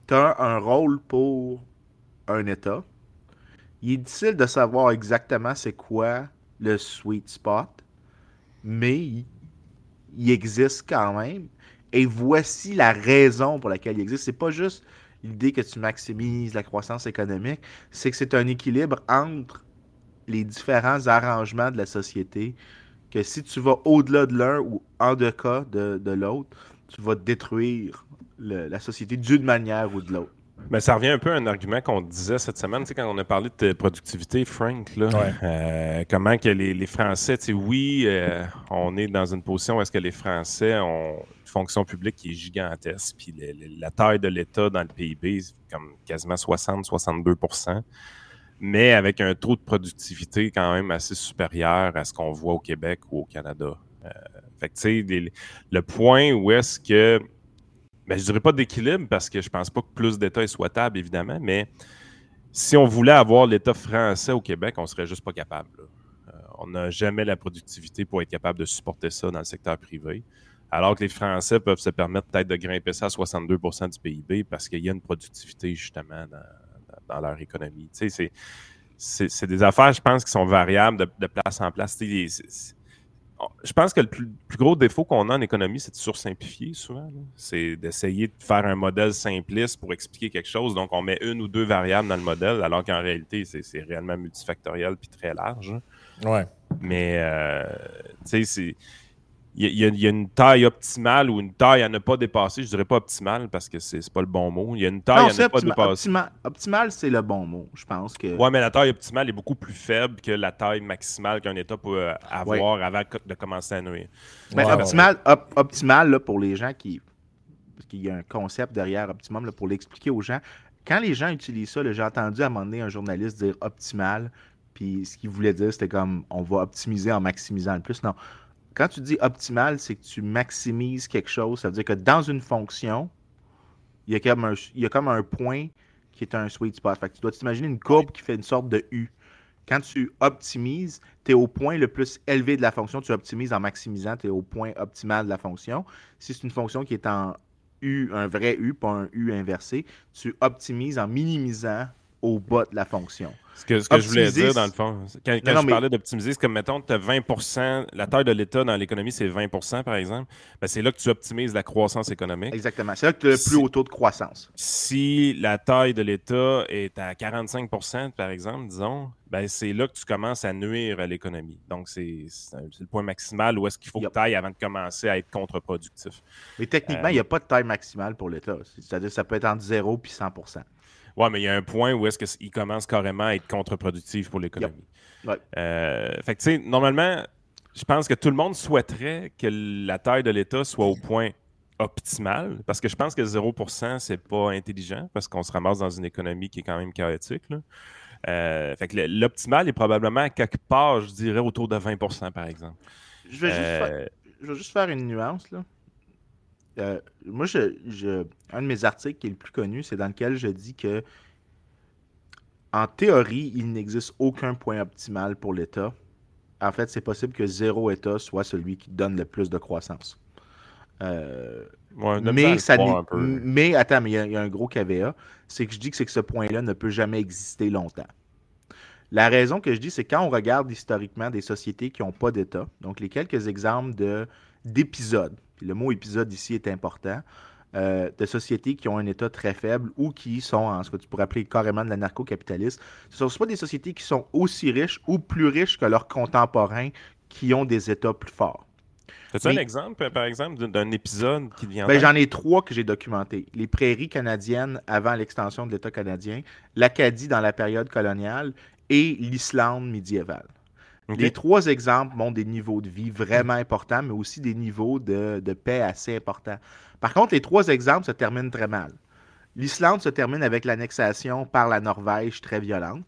tu as un rôle pour un État. Il est difficile de savoir exactement c'est quoi le sweet spot, mais il existe quand même. Et voici la raison pour laquelle il existe. C'est pas juste l'idée que tu maximises la croissance économique, c'est que c'est un équilibre entre les différents arrangements de la société, que si tu vas au-delà de l'un ou en deux cas de, l'autre, tu vas détruire la société d'une manière ou de l'autre. Mais ça revient un peu à un argument qu'on disait cette semaine, tu sais, quand on a parlé de productivité, Frank, là, euh, comment que les, les Français, tu sais, oui, euh, on est dans une position où est-ce que les Français ont une fonction publique qui est gigantesque, puis la taille de l'État dans le PIB, c'est comme quasiment 60-62% mais avec un taux de productivité quand même assez supérieur à ce qu'on voit au Québec ou au Canada. Euh, fait que, tu sais, le point où est-ce que ben, je ne dirais pas d'équilibre parce que je ne pense pas que plus d'États est souhaitable, évidemment, mais si on voulait avoir l'État français au Québec, on ne serait juste pas capable. Euh, on n'a jamais la productivité pour être capable de supporter ça dans le secteur privé. Alors que les Français peuvent se permettre peut-être de grimper ça à 62% du PIB parce qu'il y a une productivité justement dans, leur économie. Tu sais, c'est des affaires, je pense, qui sont variables de, place en place. Je pense que le plus, gros défaut qu'on a en économie, c'est de sursimplifier souvent. C'est d'essayer de faire un modèle simpliste pour expliquer quelque chose. Donc, on met une ou deux variables dans le modèle, alors qu'en réalité, c'est réellement multifactoriel puis très large. Ouais. Mais, euh, tu sais, c'est il y, a une taille optimale ou une taille à ne pas dépasser. Je dirais pas optimale parce que c'est pas le bon mot. Il y a une taille à ne pas dépasser. optimal, c'est le bon mot, je pense. que. Oui, mais la taille optimale est beaucoup plus faible que la taille maximale qu'un État peut euh, avoir avant de commencer à nuire. Mais optimal, optimal pour les gens qui. Parce qu'il y a un concept derrière optimum pour l'expliquer aux gens. Quand les gens utilisent ça, j'ai entendu à un moment donné un journaliste dire optimal, puis ce qu'il voulait dire, c'était comme on va optimiser en maximisant le plus. Non quand tu dis optimal, c'est que tu maximises quelque chose. Ça veut dire que dans une fonction, il y a comme un, il y a comme un point qui est un sweet spot. Tu dois t'imaginer une courbe qui fait une sorte de U. Quand tu optimises, tu es au point le plus élevé de la fonction. Tu optimises en maximisant, tu es au point optimal de la fonction. Si c'est une fonction qui est en U, un vrai U, pas un U inversé, tu optimises en minimisant au bas de la fonction. Ce que, ce que je voulais dire, dans le fond, quand, je parlais d'optimiser, c'est comme, mettons, tu as 20 la taille de l'État dans l'économie, c'est 20% par exemple. Ben, c'est là que tu optimises la croissance économique. Exactement. C'est là que tu as le plus haut taux de croissance. Si la taille de l'État est à 45% par exemple, disons, ben, c'est là que tu commences à nuire à l'économie. Donc, c'est le point maximal où est-ce qu'il faut que tu ailles avant de commencer à être contre-productif. Mais techniquement, il n'y a pas de taille maximale pour l'État. C'est-à-dire que ça peut être entre 0 et 100 Ouais, mais il y a un point où est-ce qu'il commence carrément à être contre-productif pour l'économie. Euh, fait que, tu sais, normalement, je pense que tout le monde souhaiterait que la taille de l'État soit au point optimal, parce que je pense que 0%, c'est pas intelligent, parce qu'on se ramasse dans une économie qui est quand même chaotique. Euh, fait que l'optimal est probablement quelque part, je dirais, autour de 20%, par exemple. Je vais, juste, euh, faire, je vais juste faire une nuance, là. Euh, moi, je, un de mes articles qui est le plus connu, c'est dans lequel je dis que, en théorie, il n'existe aucun point optimal pour l'État. En fait, c'est possible que zéro État soit celui qui donne le plus de croissance. Euh, mais, ça mais attends, mais il y, a un gros caveat, c'est que je dis que, que ce point-là ne peut jamais exister longtemps. La raison que je dis, c'est quand on regarde historiquement des sociétés qui n'ont pas d'État, donc les quelques exemples d'épisodes le mot épisode ici est important, euh, de sociétés qui ont un État très faible ou qui sont en ce que tu pourrais appeler carrément de la narco-capitalisme. Ce ne sont pas des sociétés qui sont aussi riches ou plus riches que leurs contemporains qui ont des États plus forts. As-tu un exemple, par exemple, d'un épisode qui vient ben, J'en ai trois que j'ai documentés. Les prairies canadiennes avant l'extension de l'État canadien, l'Acadie dans la période coloniale et l'Islande médiévale. Les trois exemples montrent des niveaux de vie vraiment importants, mais aussi des niveaux de, paix assez importants. Par contre, les trois exemples se terminent très mal. L'Islande se termine avec l'annexation par la Norvège très violente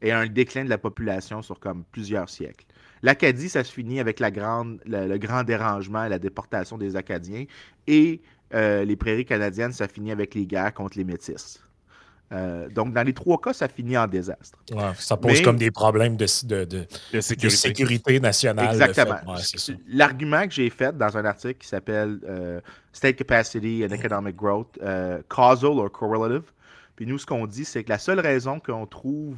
et un déclin de la population sur comme plusieurs siècles. L'Acadie, ça se finit avec la grande, le, grand dérangement et la déportation des Acadiens. Et euh, les prairies canadiennes, ça finit avec les guerres contre les Métis. Euh, donc, dans les trois cas, ça finit en désastre. ça pose comme des problèmes de, sécurité. nationale. Exactement. L'argument que j'ai fait dans un article qui s'appelle euh, State Capacity and Economic Growth, euh, Causal or Correlative. Puis nous, ce qu'on dit, c'est que la seule raison qu'on trouve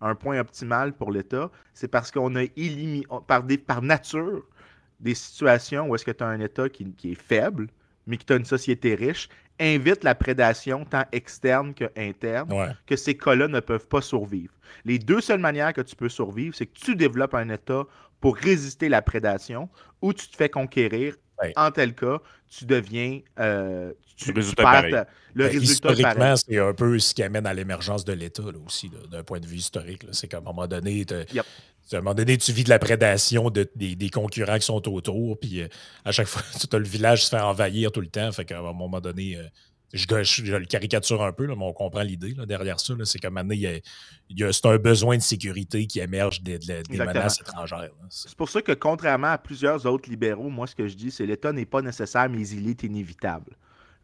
un point optimal pour l'État, c'est parce qu'on a éliminé, par, par nature, des situations où est-ce que tu as un État qui, qui est faible, mais que tu as une société riche invite la prédation tant externe que interne, que ces cas-là ne peuvent pas survivre. Les deux seules manières que tu peux survivre, c'est que tu développes un État pour résister à la prédation ou tu te fais conquérir. En tel cas, tu deviens. Euh, tu, le résultat, le ben, Historiquement, c'est un peu ce qui amène à l'émergence de l'État aussi, d'un point de vue historique. C'est qu'à un moment donné, à un moment donné, tu vis de la prédation de, des, concurrents qui sont autour, puis euh, à chaque fois, tu as le village se fait envahir tout le temps. Fait qu'à un moment donné, euh, je, le caricature un peu, mais on comprend l'idée derrière ça. C'est qu'à un moment donné, il y a, c'est un besoin de sécurité qui émerge des, menaces étrangères. C'est pour ça que, contrairement à plusieurs autres libéraux, moi, ce que je dis, c'est l'État n'est pas nécessaire, mais il est inévitable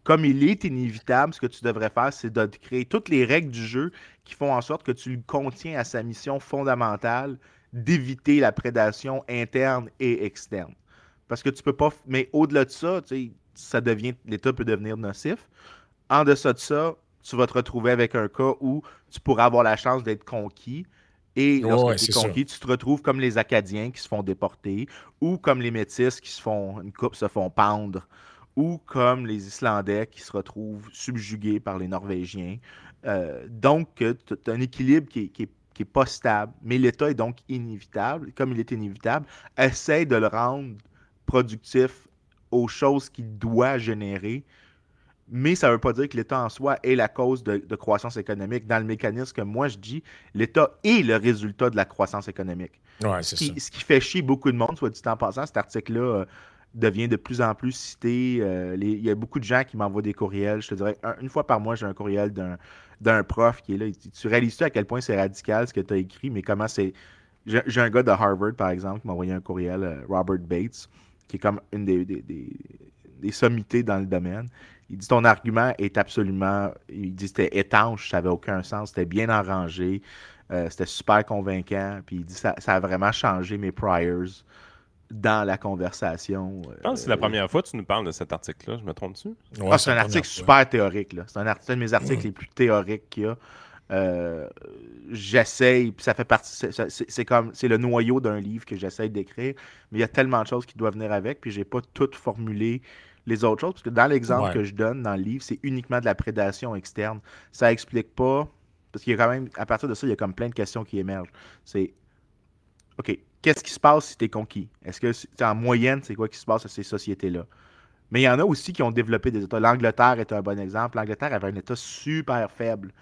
comme il est inévitable, ce que tu devrais faire, c'est de créer toutes les règles du jeu qui font en sorte que tu le contiens à sa mission fondamentale d'éviter la prédation interne et externe. Parce que tu peux pas. Mais au-delà de ça, ça devient. L'État peut devenir nocif. En deçà de ça, tu vas te retrouver avec un cas où tu pourras avoir la chance d'être conquis. Et lorsque tu es conquis, tu te retrouves comme les Acadiens qui se font déporter, ou comme les Métis qui se font une coupe se font pendre, ou comme les Islandais qui se retrouvent subjugués par les Norvégiens. Euh, donc, tu as un équilibre qui est, qui est pas stable, mais l'État est donc inévitable. Comme il est inévitable, essaie de le rendre productif aux choses qu'il doit générer. Mais ça ne veut pas dire que l'État en soi est la cause de, croissance économique. Dans le mécanisme que moi je dis, l'État est le résultat de la croissance économique. ce, qui, ce, qui, fait chier beaucoup de monde, soit dit en passant, cet article-là euh, devient de plus en plus cité. Euh, il y a beaucoup de gens qui m'envoient des courriels. Je te dirais, une fois par mois, j'ai un courriel d'un d'un prof qui est là. Tu réalises-tu à quel point c'est radical ce que tu as écrit, mais comment c'est. J'ai un gars de Harvard, par exemple, qui m'a envoyé un courriel, euh, Robert Bates, qui est comme une des, des, sommités dans le domaine. Il dit ton argument est absolument. Il dit c'était étanche, ça n'avait aucun sens, c'était bien arrangé, euh, c'était super convaincant. Puis il dit ça, ça a vraiment changé mes priors dans la conversation. Je pense que c'est la euh, première fois que tu nous parles de cet article-là, je me trompe-tu? Ah, c'est un article super théorique. C'est un, de mes articles les plus théoriques qu'il y a. Euh, j'essaye, puis ça fait partie, c'est comme, c'est le noyau d'un livre que j'essaye d'écrire, mais il y a tellement de choses qui doivent venir avec, puis j'ai pas tout formulé les autres choses, parce que dans l'exemple que je donne dans le livre, c'est uniquement de la prédation externe. Ça explique pas, parce qu'il y a quand même, à partir de ça, il y a comme plein de questions qui émergent. C'est, OK, qu'est-ce qui se passe si tu es conquis? Est-ce que, en moyenne, c'est quoi qui se passe à ces sociétés-là? Mais il y en a aussi qui ont développé des États. L'Angleterre est un bon exemple. L'Angleterre avait un État super faible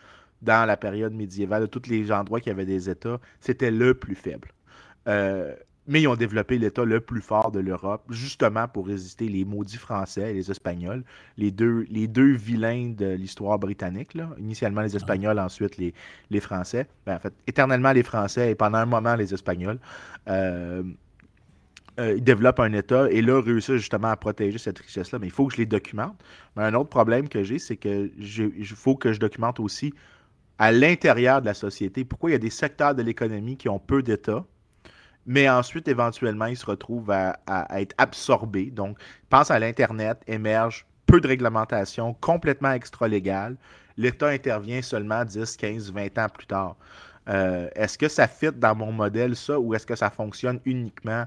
dans la période médiévale. De tous les endroits qui avaient des États, c'était le plus faible. Euh, mais ils ont développé l'État le plus fort de l'Europe, justement pour résister les maudits Français et les Espagnols, les deux, les deux vilains de l'histoire britannique. Là. Initialement les Espagnols, ensuite les, les Français. Ben, en fait, éternellement les Français et pendant un moment les Espagnols. Euh, euh, ils développent un État et là, réussissent justement à protéger cette richesse-là. Mais il faut que je les documente. Mais un autre problème que j'ai, c'est que il faut que je documente aussi à l'intérieur de la société pourquoi il y a des secteurs de l'économie qui ont peu d'États mais ensuite, éventuellement, ils se retrouvent à, être absorbés. Donc, pense à l'Internet, émerge peu de réglementation, complètement extra-légale. L'État intervient seulement 10, 15, 20 ans plus tard. Euh, est-ce que ça fit dans mon modèle, ça, ou est-ce que ça fonctionne uniquement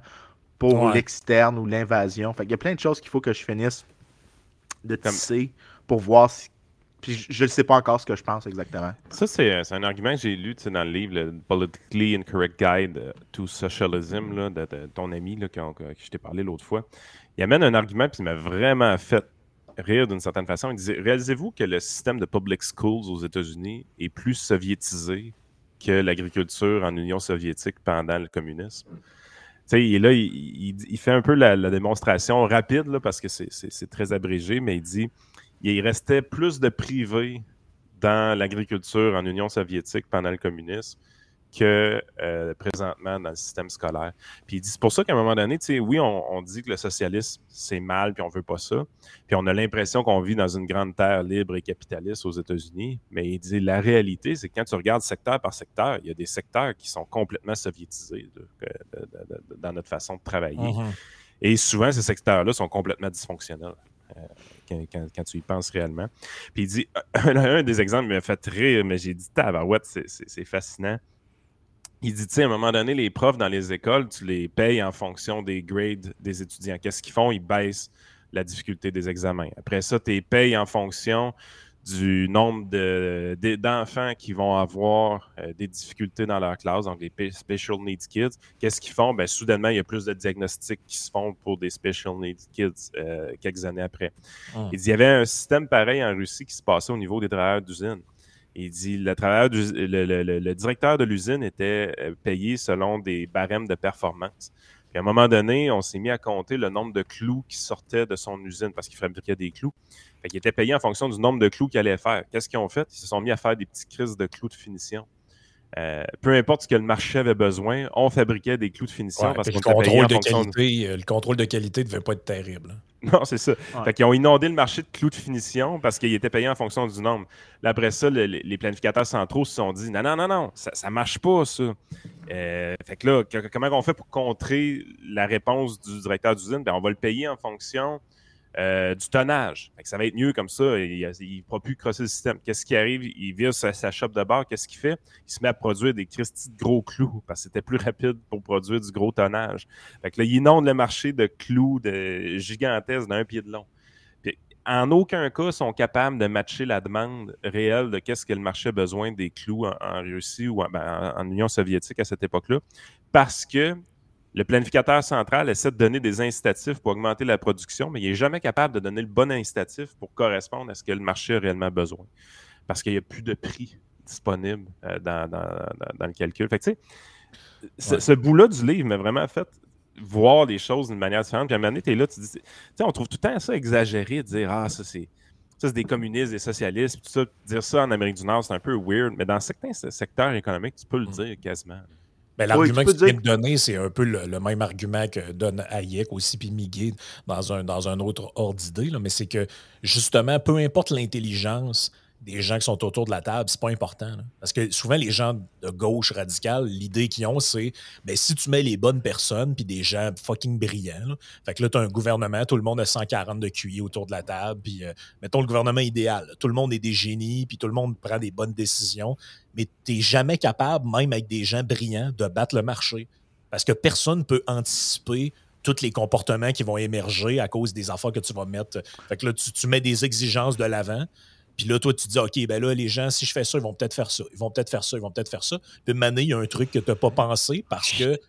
pour l'externe ou l'invasion? Il y a plein de choses qu'il faut que je finisse de tisser pour voir si puis je ne sais pas encore ce que je pense exactement. Ça, c'est euh, un argument que j'ai lu dans le livre, le Politically Incorrect Guide to Socialism, là, de, ton ami là, que, je t'ai parlé l'autre fois. Il amène un argument, puis il m'a vraiment fait rire d'une certaine façon. Il disait Réalisez-vous que le système de public schools aux États-Unis est plus soviétisé que l'agriculture en Union soviétique pendant le communisme? Sais, là, il, il, fait un peu la, la démonstration rapide là, parce que c'est très abrégé, mais il dit il restait plus de privés dans l'agriculture en Union soviétique pendant le communisme que euh, présentement dans le système scolaire. Puis il dit, c'est pour ça qu'à un moment donné, oui, on, dit que le socialisme, c'est mal, puis on veut pas ça. Puis on a l'impression qu'on vit dans une grande terre libre et capitaliste aux États-Unis. Mais il dit, la réalité, c'est que quand tu regardes secteur par secteur, il y a des secteurs qui sont complètement soviétisés dans notre façon de travailler. Mm-hmm. Et souvent, ces secteurs-là sont complètement dysfonctionnels. Euh, quand, tu y penses réellement. Puis il dit, un, des exemples m'a fait rire, mais j'ai dit, tabarouette, c'est fascinant. Il dit, tu sais, à un moment donné, les profs dans les écoles, tu les payes en fonction des grades des étudiants. Qu'est-ce qu'ils font? Ils baissent la difficulté des examens. Après ça, tu les payes en fonction du nombre d'enfants qui vont avoir euh, des difficultés dans leur classe, donc les Special Needs Kids. Qu'est-ce qu'ils font? Ben, soudainement, il y a plus de diagnostics qui se font pour des Special Needs Kids euh, quelques années après. Ah. Il, y avait un système pareil en Russie qui se passait au niveau des travailleurs d'usine. Il dit le, travailleur le directeur de l'usine était euh, payé selon des barèmes de performance à un moment donné, on s'est mis à compter le nombre de clous qui sortaient de son usine parce qu'il fabriquait des clous. Fait qu'il était payé en fonction du nombre de clous qu'il allait faire. Qu'est-ce qu'ils ont fait? Ils se sont mis à faire des petites crises de clous de finition. Euh, peu importe ce que le marché avait besoin, on fabriquait des clous de finition parce qu'on le contrôle de qualité, euh, le contrôle de qualité ne devait pas être terrible. Hein. Non, c'est ça. Fait qu'ils ont inondé le marché de clous de finition parce qu'ils étaient payés en fonction du nombre. Là, après ça, les planificateurs centraux se sont dit non, non, non, non, ça ne marche pas, ça. Euh, fait que là, comment on fait pour contrer la réponse du directeur d'usine? Ben, on va le payer en fonction euh, du tonnage. ça va être mieux comme ça. Il ne pourra plus crosser le système. Qu'est-ce qui arrive? Il vire sa, sa shop de bord. Qu'est-ce qu'il fait? Il se met à produire des Christy de gros clous parce que c'était plus rapide pour produire du gros tonnage. Fait que là, il inonde le marché de clous de gigantesques d'un pied de long. En aucun cas sont capables de matcher la demande réelle de qu'est-ce que le marché a besoin des clous en, Russie ou ben, en Union soviétique à cette époque-là, parce que le planificateur central essaie de donner des incitatifs pour augmenter la production, mais il n'est jamais capable de donner le bon incitatif pour correspondre à ce que le marché a réellement besoin. Parce qu'il n'y a plus de prix disponible euh, dans, le calcul. Fait que, ce bout-là du livre m'a vraiment fait voir les choses d'une manière différente. Puis à un moment donné, tu es là, tu dis, on trouve tout le temps ça exagéré de dire, ah, ça c'est. Ça, c'est des communistes, des socialistes, tout ça. Dire ça en Amérique du Nord, c'est un peu weird, mais dans certains secteurs économiques, tu peux le mm. dire quasiment. Ben, l'argument que tu viens de donner, c'est un peu le, même argument que donne Hayek aussi, puis Miguel dans un, dans un autre ordre d'idée, mais c'est que justement, peu importe l'intelligence, des gens qui sont autour de la table, c'est pas important. Parce que souvent, les gens de gauche radicale, l'idée qu'ils ont, c'est ben, si tu mets les bonnes personnes puis des gens fucking brillants, fait que là, tu as un gouvernement, tout le monde a 140 de QI autour de la table, puis euh, mettons le gouvernement idéal. Tout le monde est des génies, puis tout le monde prend des bonnes décisions, mais tu jamais capable, même avec des gens brillants, de battre le marché. Parce que personne ne peut anticiper tous les comportements qui vont émerger à cause des affaires que tu vas mettre. Fait que là, tu mets des exigences de l'avant. Puis là, toi, tu dis, OK, ben là, les gens, si je fais ça, ils vont peut-être faire ça. Ils vont peut-être faire ça. Ils vont peut-être faire ça. Puis maintenant, il y a un truc que tu n'as pas pensé parce que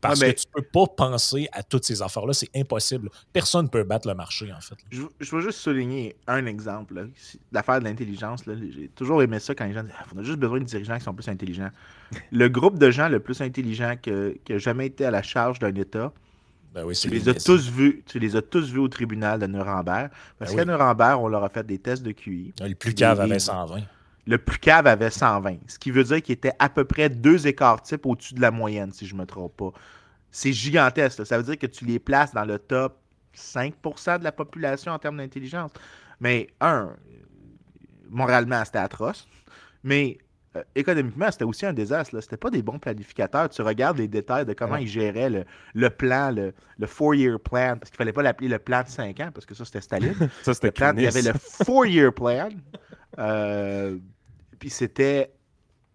parce que tu ne peux pas penser à toutes ces affaires-là. C'est impossible. Personne ne peut battre le marché, en fait. Je, veux juste souligner un exemple d'affaire de l'intelligence. J'ai toujours aimé ça quand les gens disent ah, on a juste besoin de dirigeants qui sont plus intelligents. le groupe de gens le plus intelligent que, qui a jamais été à la charge d'un État, ben tu, les as tous vus, tu les as tous vus au tribunal de Nuremberg. Parce ben qu'à Nuremberg, on leur a fait des tests de QI. Le plus cave avait 120. Le plus cave avait 120. Ce qui veut dire qu'il était à peu près deux écarts types au-dessus de la moyenne, si je ne me trompe pas. C'est gigantesque. Ça veut dire que tu les places dans le top 5% de la population en termes d'intelligence. Mais, un, moralement, c'était atroce. Mais euh, économiquement, c'était aussi un désastre. C'était pas des bons planificateurs. Tu regardes les détails de comment ils géraient le, plan, le, four-year plan, parce qu'il fallait pas l'appeler le plan de 5 ans, parce que ça, c'était Staline. ça, c'était Il y avait le four-year plan. Euh, puis c'était,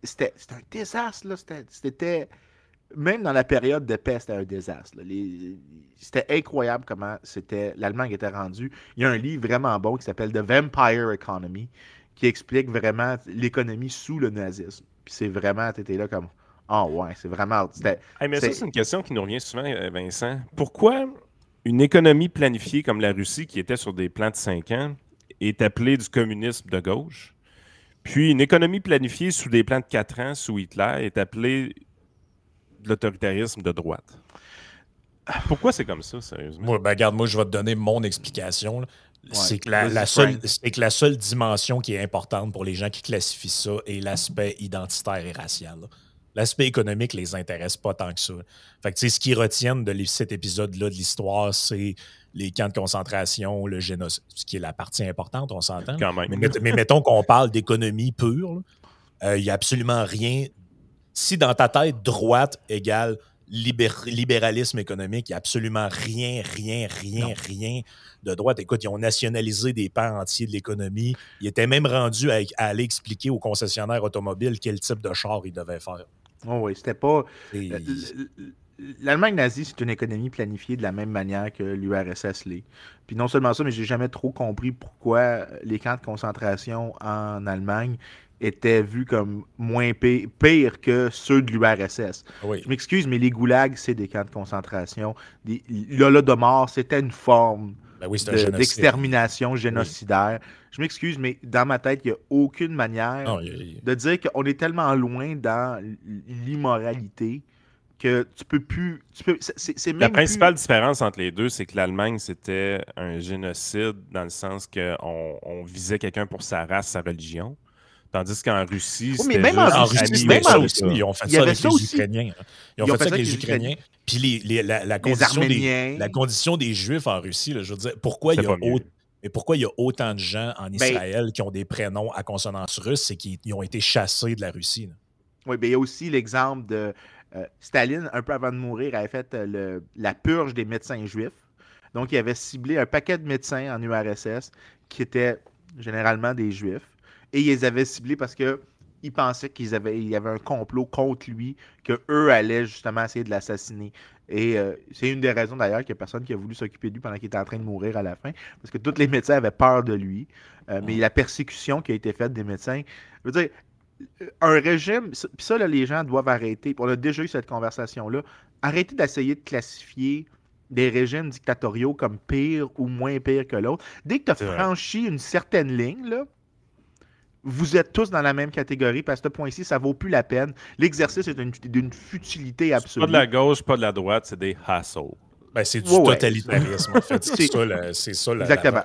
c'était, un désastre. C'était, même dans la période de paix, c'était un désastre. c'était incroyable comment c'était, l'Allemagne était rendue. Il y a un livre vraiment bon qui s'appelle The Vampire Economy qui explique vraiment l'économie sous le nazisme. Puis c'est vraiment, t'étais là comme, ah oh, ouais, c'est vraiment. mais ça, c'est une question qui nous revient souvent, euh, Vincent. Pourquoi une économie planifiée comme la Russie, qui était sur des plans de 5 ans, est appelée du communisme de gauche, puis une économie planifiée sous des plans de 4 ans, sous Hitler, est appelée de l'autoritarisme de droite? Pourquoi c'est comme ça, sérieusement? Moi, ben, regarde, moi, je vais te donner mon explication. C'est que, la, seule, que la seule dimension qui est importante pour les gens qui classifient ça est l'aspect identitaire et racial. L'aspect économique les intéresse pas tant que ça. Fait que, ce qu'ils retiennent de cet épisode-là de l'histoire, c'est les camps de concentration, le génocide, ce qui est la partie importante, on s'entend. Mais, mais, mettons qu'on parle d'économie pure, euh, il n'y a absolument rien. Si dans ta tête, droite égale libéralisme économique, il n'y a absolument rien, rien, rien, rien de droite. Écoute, ils ont nationalisé des pans entiers de l'économie. Ils étaient même rendus à, aller expliquer aux concessionnaires automobiles quel type de char ils devaient faire. Oh oui, c'était pas. L'Allemagne nazie, c'est une économie planifiée de la même manière que l'URSS l'est. Puis non seulement ça, mais j'ai jamais trop compris pourquoi les camps de concentration en Allemagne étaient vus comme moins pires que ceux de l'URSS. Je m'excuse, mais les goulags, c'est des camps de concentration. de mort, c'était une forme ben d'extermination génocidaire. Je m'excuse, mais dans ma tête, il n'y a aucune manière de dire qu'on est tellement loin dans l'immoralité que tu peux plus. Tu peux, La principale différence entre les deux, c'est que l'Allemagne, c'était un génocide dans le sens qu'on on visait quelqu'un pour sa race, sa religion. Tandis qu'en Russie, oui, même en Russie, même en Russie, ils ont fait ça avec les Ukrainiens. Ils ont, fait, ça avec les Ukrainiens. Puis la, condition des, la condition des Juifs en Russie, je veux dire, pourquoi il y a mais pourquoi il y a autant de gens en ben Israël qui ont des prénoms à consonance russe, c'est qu'ils ont été chassés de la Russie? Oui, mais il y a aussi l'exemple de euh, Staline, un peu avant de mourir, avait fait euh, la purge des médecins juifs. Donc, il avait ciblé un paquet de médecins en URSS qui étaient généralement des juifs. Et ils les avaient ciblés parce que il pensait qu'il avait, y avait un complot contre lui, qu'eux allaient justement essayer de l'assassiner. Et euh, c'est une des raisons d'ailleurs qu'il n'y a personne qui a voulu s'occuper de lui pendant qu'il était en train de mourir à la fin, parce que tous les médecins avaient peur de lui. Euh, mais la persécution qui a été faite des médecins, je veux dire, un régime, puis ça, les gens doivent arrêter. On a déjà eu cette conversation-là. Arrêtez d'essayer de classifier des régimes dictatoriaux comme pire ou moins pire que l'autre. Dès que tu as franchi une certaine ligne, là, vous êtes tous dans la même catégorie, parce que à ce point-ci, ça vaut plus la peine. L'exercice est d'une futilité absolue. Pas de la gauche, pas de la droite, c'est des hassles. Ben, c'est du totalitarisme, en fait. C'est ça, ça la, Exactement.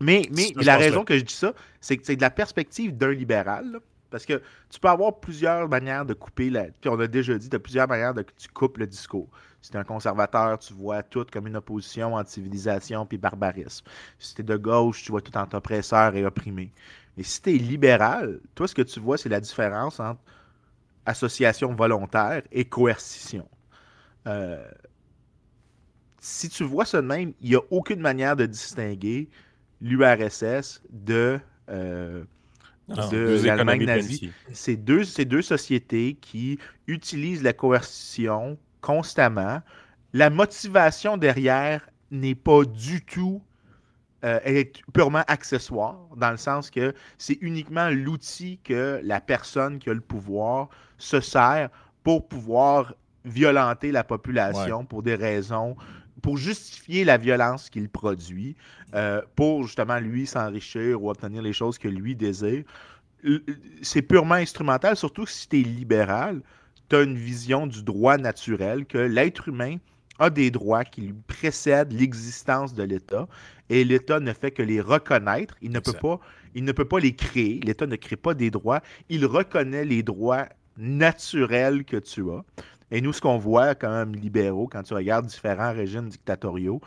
mais, mais la raison que je dis ça, c'est que c'est de la perspective d'un libéral. parce que tu peux avoir plusieurs manières de couper la. Puis on a déjà dit, tu as plusieurs manières de que tu coupes le discours. Si tu es un conservateur, tu vois tout comme une opposition entre civilisation puis barbarisme. Si tu es de gauche, tu vois tout entre oppresseur et opprimé. Et si tu es libéral, toi, ce que tu vois, c'est la différence entre association volontaire et coercition. Euh, si tu vois ça de même, il n'y a aucune manière de distinguer l'URSS de, euh, l'Allemagne nazie. C'est deux, deux sociétés qui utilisent la coercition constamment. La motivation derrière n'est pas du tout euh, elle est purement accessoire, dans le sens que c'est uniquement l'outil que la personne qui a le pouvoir se sert pour pouvoir violenter la population pour des raisons, pour justifier la violence qu'il produit, euh, pour justement lui s'enrichir ou obtenir les choses que lui désire. C'est purement instrumental, surtout si tu es libéral, tu as une vision du droit naturel que l'être humain a des droits qui lui précèdent l'existence de l'État et l'État ne fait que les reconnaître. Il ne, peut pas, il ne peut pas les créer. L'État ne crée pas des droits. Il reconnaît les droits naturels que tu as. Et nous, ce qu'on voit quand même libéraux, quand tu regardes différents régimes dictatoriaux,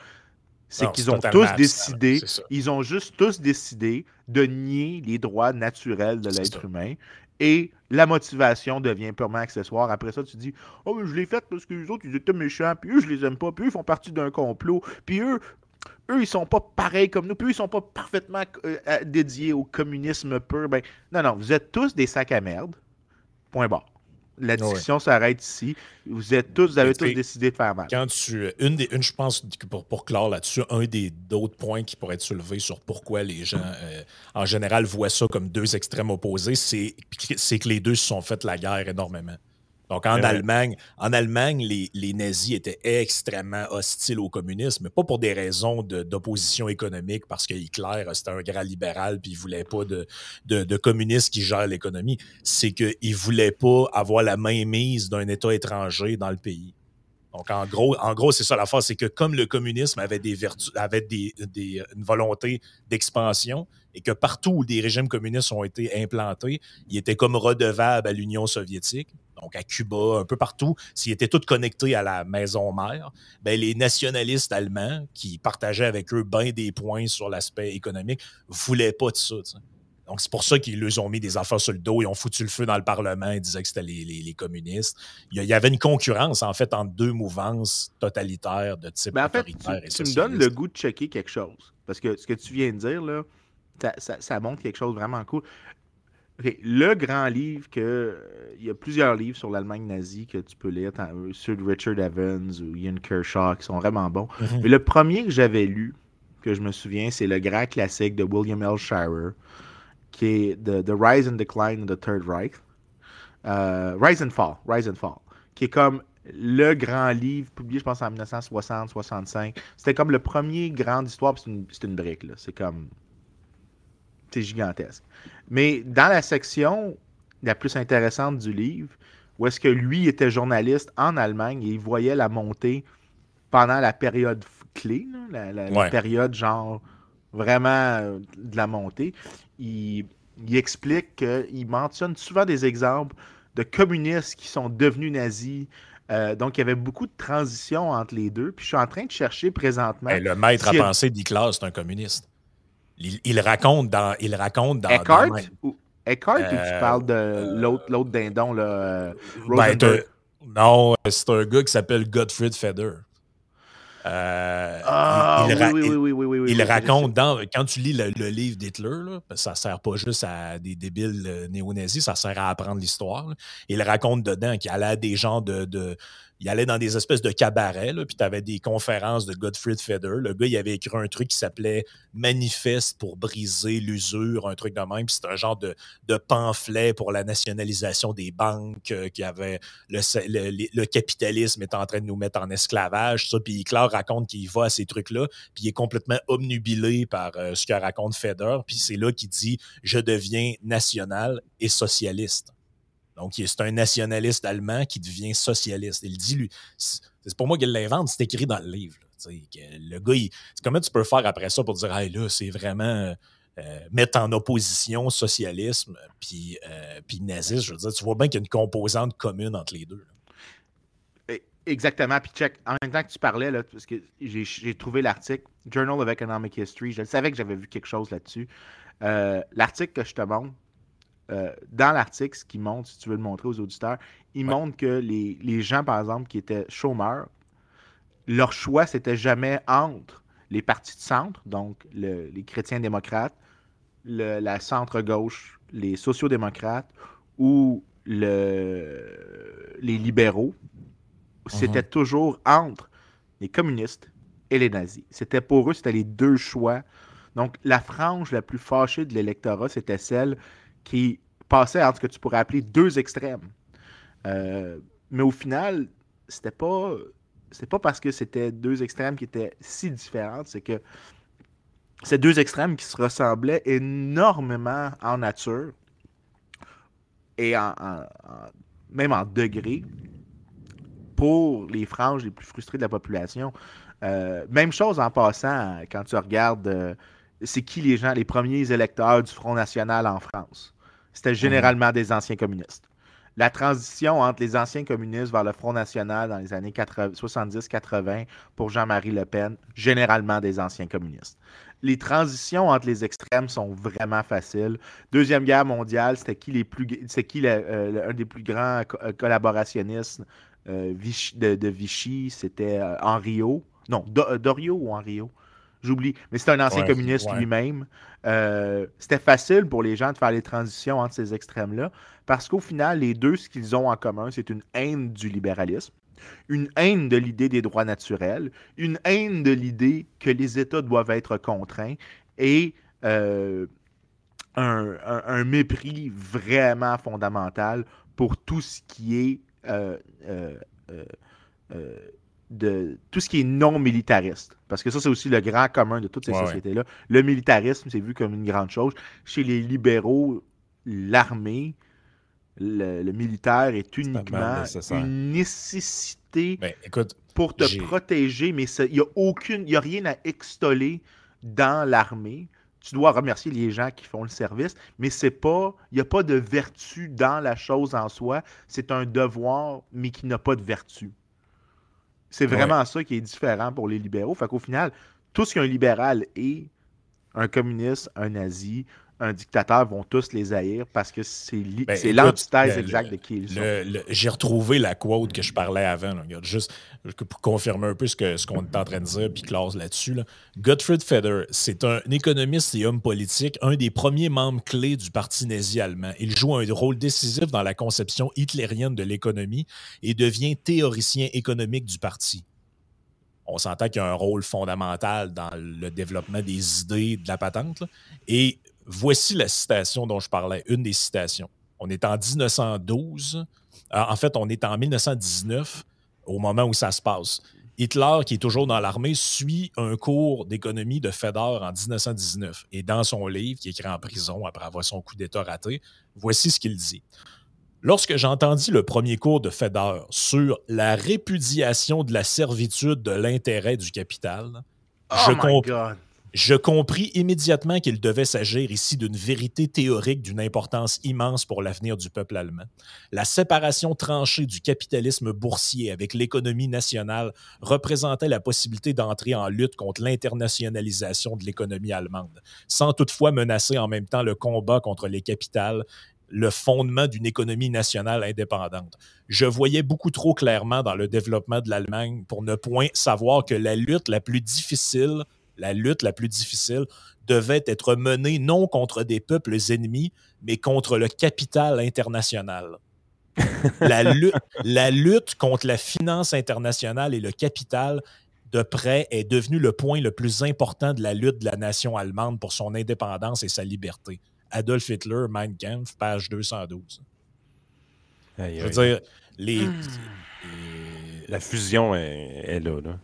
c'est qu'ils ont tous décidé, ils ont juste tous décidé de nier les droits naturels de l'être humain et la motivation devient purement accessoire. Après ça, tu dis Oh, je l'ai fait parce que les autres, ils étaient méchants, puis eux, je les aime pas, puis eux, ils font partie d'un complot, puis eux, eux, ils sont pas pareils comme nous, puis eux, ils sont pas parfaitement euh, dédiés au communisme pur. Ben, non, non, vous êtes tous des sacs à merde. Point barre. La discussion s'arrête ici. Vous êtes tous, vous avez tous décidé de faire mal. Quand tu, une des, une, je pense pour, pour clore là-dessus, un des d'autres points qui pourrait être soulevé sur pourquoi les gens euh, en général voient ça comme deux extrêmes opposés, c'est que les deux se sont fait la guerre énormément. Donc, en Allemagne, en Allemagne les, nazis étaient extrêmement hostiles au communisme, mais pas pour des raisons d'opposition économique, parce que Hitler, c'était un grand libéral, puis il voulait pas de, de, communistes qui gèrent l'économie. C'est qu'il voulait pas avoir la main mise d'un État étranger dans le pays. Donc, en gros, c'est ça la l'affaire, c'est que comme le communisme avait, des vertus, une volonté d'expansion et que partout où des régimes communistes ont été implantés, il était comme redevable à l'Union soviétique, donc à Cuba, un peu partout, s'ils étaient tous connectés à la maison mère, ben les nationalistes allemands, qui partageaient avec eux bien des points sur l'aspect économique, voulaient pas de ça. Donc, c'est pour ça qu'ils leur ont mis des affaires sur le dos. Ils ont foutu le feu dans le Parlement. Ils disaient que c'était les, communistes. Il y avait une concurrence, en fait, entre deux mouvances totalitaires de type Mais en fait, tu, tu me donnes le goût de checker quelque chose. Parce que ce que tu viens de dire, là, ça, ça montre quelque chose de vraiment cool. Le grand livre que. Il y a plusieurs livres sur l'Allemagne nazie que tu peux lire, ceux de Richard Evans ou Ian Kershaw qui sont vraiment bons. Mhm. Mais le premier que j'avais lu, que je me souviens, c'est le grand classique de William L. Shirer, qui est The, Rise and Decline of the Third Reich. Euh, Rise and Fall. Rise and Fall. Qui est comme le grand livre publié, je pense, en 1960-65. C'était comme le premier grand histoire, c'est une, une brique. C'est comme c'est gigantesque. Mais dans la section la plus intéressante du livre, où est-ce que lui était journaliste en Allemagne et il voyait la montée pendant la période clé, la, période genre vraiment euh, de la montée, il, explique qu'il mentionne souvent des exemples de communistes qui sont devenus nazis. Euh, donc, il y avait beaucoup de transitions entre les deux. Puis je suis en train de chercher présentement. le maître à penser d'Iklas, c'est un communiste. Il, raconte dans. Il raconte dans, Eckhart? Eckhart ou tu parles de l'autre dindon, là, ben, Non, c'est un gars qui s'appelle Gottfried Feder. Il, oui, oui, oui, oui, il raconte dans, quand tu lis le, livre d'Hitler, ça sert pas juste à des débiles euh, néo-nazis, ça sert à apprendre l'histoire. Il raconte dedans qu'il allait à des gens de, de, il allait dans des espèces de cabarets, puis tu avais des conférences de Gottfried Feder. Le gars, il avait écrit un truc qui s'appelait Manifeste pour briser l'usure, un truc de même. Puis c'était un genre de, pamphlet pour la nationalisation des banques, euh, qui avait le, capitalisme est en train de nous mettre en esclavage, ça. Puis Claire raconte qu'il va à ces trucs-là, puis il est complètement obnubilé par euh, ce que raconte Feder. Puis c'est là qu'il dit Je deviens national et socialiste. Donc, c'est un nationaliste allemand qui devient socialiste. Il dit, lui, c'est pour moi qu'il l'invente, c'est écrit dans le livre. le gars, comment tu peux faire après ça pour dire, hey, là, c'est vraiment euh, mettre en opposition socialisme puis, euh, puis nazisme? Je veux dire, tu vois bien qu'il y a une composante commune entre les deux. Exactement. Puis check, en même temps que tu parlais, là, parce que j'ai trouvé l'article Journal of Economic History, je savais que j'avais vu quelque chose là-dessus. Euh, l'article que je te montre, euh, dans l'article, ce qui montre, si tu veux le montrer aux auditeurs, il montre que les, gens, par exemple, qui étaient chômeurs, leur choix, c'était jamais entre les partis de centre, donc les chrétiens démocrates, la centre-gauche, les sociaux-démocrates ou le, les libéraux. C'était mhm. toujours entre les communistes et les nazis. C'était pour eux, c'était les deux choix. Donc, la frange la plus fâchée de l'électorat, c'était celle qui passait entre ce que tu pourrais appeler deux extrêmes. Euh, mais au final, c'était pas c'est pas parce que c'était deux extrêmes qui étaient si différentes, c'est que ces deux extrêmes qui se ressemblaient énormément en nature et en, même en degrés pour les franges les plus frustrées de la population. Euh, même chose en passant quand tu regardes euh, c'est qui les gens, les premiers électeurs du Front National en France. C'était généralement des anciens communistes. La transition entre les anciens communistes vers le Front National dans les années 70-80 pour Jean-Marie Le Pen, généralement des anciens communistes. Les transitions entre les extrêmes sont vraiment faciles. Deuxième guerre mondiale, c'était qui les plus, c'est qui euh, un des plus grands euh, collaborationnistes euh, de, Vichy, c'était Henriot. Non, Dorio ou Henriot? J'oublie. Mais c'est un ancien communiste lui-même. Euh, c'était facile pour les gens de faire les transitions entre ces extrêmes-là, parce qu'au final, les deux, ce qu'ils ont en commun, c'est une haine du libéralisme, une haine de l'idée des droits naturels, une haine de l'idée que les États doivent être contraints et euh, un, mépris vraiment fondamental pour tout ce qui est euh, de tout ce qui est non militariste. Parce que ça, c'est aussi le grand commun de toutes ces sociétés-là. Le militarisme, c'est vu comme une grande chose. Chez les libéraux, l'armée, le, militaire est uniquement une nécessité ben, écoute, pour te protéger, mais il n'y a aucune, il a rien à extoler dans l'armée. Tu dois remercier les gens qui font le service, mais c'est pas, il n'y a pas de vertu dans la chose en soi. C'est un devoir, mais qui n'a pas de vertu. C'est vraiment ça qui est différent pour les libéraux. Fait qu'au final, tout ce qu'un libéral est, un communiste, un nazi, un dictateur vont tous les haïr parce que c'est ben, l'antithèse exacte de qui ils sont. J'ai retrouvé la quote que je parlais avant. juste pour confirmer un peu ce qu'on ce est en train de dire, puis clause là-dessus. Là. Gottfried Feder, c'est un économiste et homme politique, un des premiers membres clés du parti nazi allemand. Il joue un rôle décisif dans la conception hitlérienne de l'économie et devient théoricien économique du parti on s'entend qu'il y a un rôle fondamental dans le développement des idées de la patente. Et Voici la citation dont je parlais, une des citations. On est en 1912. Euh, en fait, on est en 1919 au moment où ça se passe. Hitler, qui est toujours dans l'armée, suit un cours d'économie de Feder en 1919. Et dans son livre, qui est écrit en prison après avoir son coup d'État raté, voici ce qu'il dit. Lorsque j'entendis le premier cours de Feder sur la répudiation de la servitude de l'intérêt du capital, oh je, Je compris immédiatement qu'il devait s'agir ici d'une vérité théorique d'une importance immense pour l'avenir du peuple allemand. La séparation tranchée du capitalisme boursier avec l'économie nationale représentait la possibilité d'entrer en lutte contre l'internationalisation de l'économie allemande, sans toutefois menacer en même temps le combat contre les capitales le fondement d'une économie nationale indépendante. Je voyais beaucoup trop clairement dans le développement de l'Allemagne pour ne point savoir que la lutte la plus difficile la lutte la plus difficile devait être menée non contre des peuples ennemis, mais contre le capital international. la, lutte, la lutte contre la finance internationale et le capital de près est devenu le point le plus important de la lutte de la nation allemande pour son indépendance et sa liberté. Adolf Hitler, Mein Kampf, page 212. Je veux dire, les, hmm. La fusion est, là. là.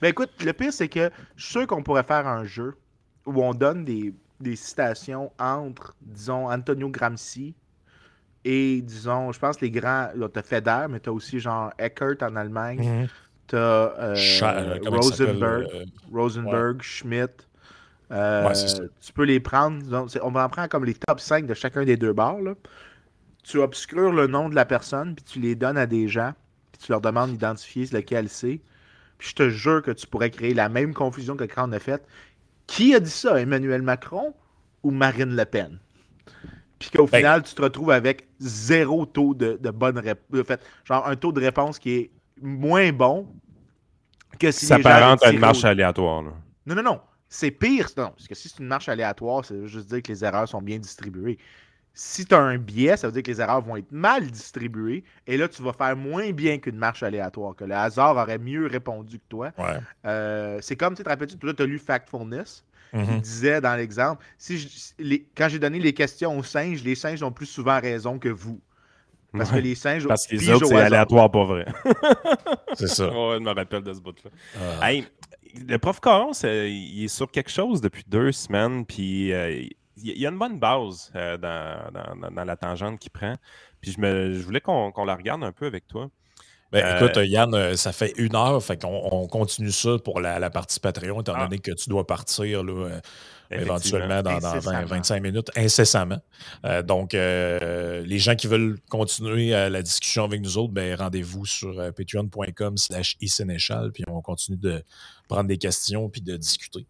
Ben écoute, le pire, c'est que je suis sûr qu'on pourrait faire un jeu où on donne des, citations entre, disons, Antonio Gramsci et, disons, je pense les grands. T'as Feder, mais t'as aussi genre Eckert en Allemagne. Mhm. T'as euh, euh, Rosenberg, euh, Rosenberg Schmidt. tu peux les prendre. on va en prendre comme les top 5 de chacun des deux bars. Tu obscures le nom de la personne, puis tu les donnes à des gens, puis tu leur demandes d'identifier lequel c'est je te jure que tu pourrais créer la même confusion que quand on a fait. Qui a dit ça, Emmanuel Macron ou Marine Le Pen? Puis qu'au ben, final, tu te retrouves avec zéro taux de, bonne réponse. fait, genre un taux de réponse qui est moins bon que si Ça s'apparente à une marche aléatoire. Non, non, non. C'est pire. Non, parce que si c'est une marche aléatoire, ça veut juste dire que les erreurs sont bien distribuées si tu as un biais, ça veut dire que les erreurs vont être mal distribuées. Et là, tu vas faire moins bien qu'une marche aléatoire, que le hasard aurait mieux répondu que toi. Euh, c'est comme, tu te rappelles, tu as lu Factfulness. Il mm-hmm. disait dans l'exemple, si quand j'ai donné les questions aux singes, les singes ont plus souvent raison que vous. Parce que les singes. Parce que les autres, c'est aléatoire, pas vrai. c'est ça. je me rappelle de ce bout-là. Ah. le prof Caron, il est sur quelque chose depuis deux semaines, puis euh, il y a une bonne base euh, dans, la tangente qu'il prend. Puis je, me, je voulais qu'on la regarde un peu avec toi. Ben, euh, écoute, Yann, euh, ça fait une heure, fait qu'on on continue ça pour la, partie Patreon, étant ah. donné que tu dois partir là, éventuellement dans, 25 minutes, incessamment. donc, les gens qui veulent continuer la discussion avec nous autres, ben, rendez-vous sur patreon.com slash puis on continue de prendre des questions puis de discuter.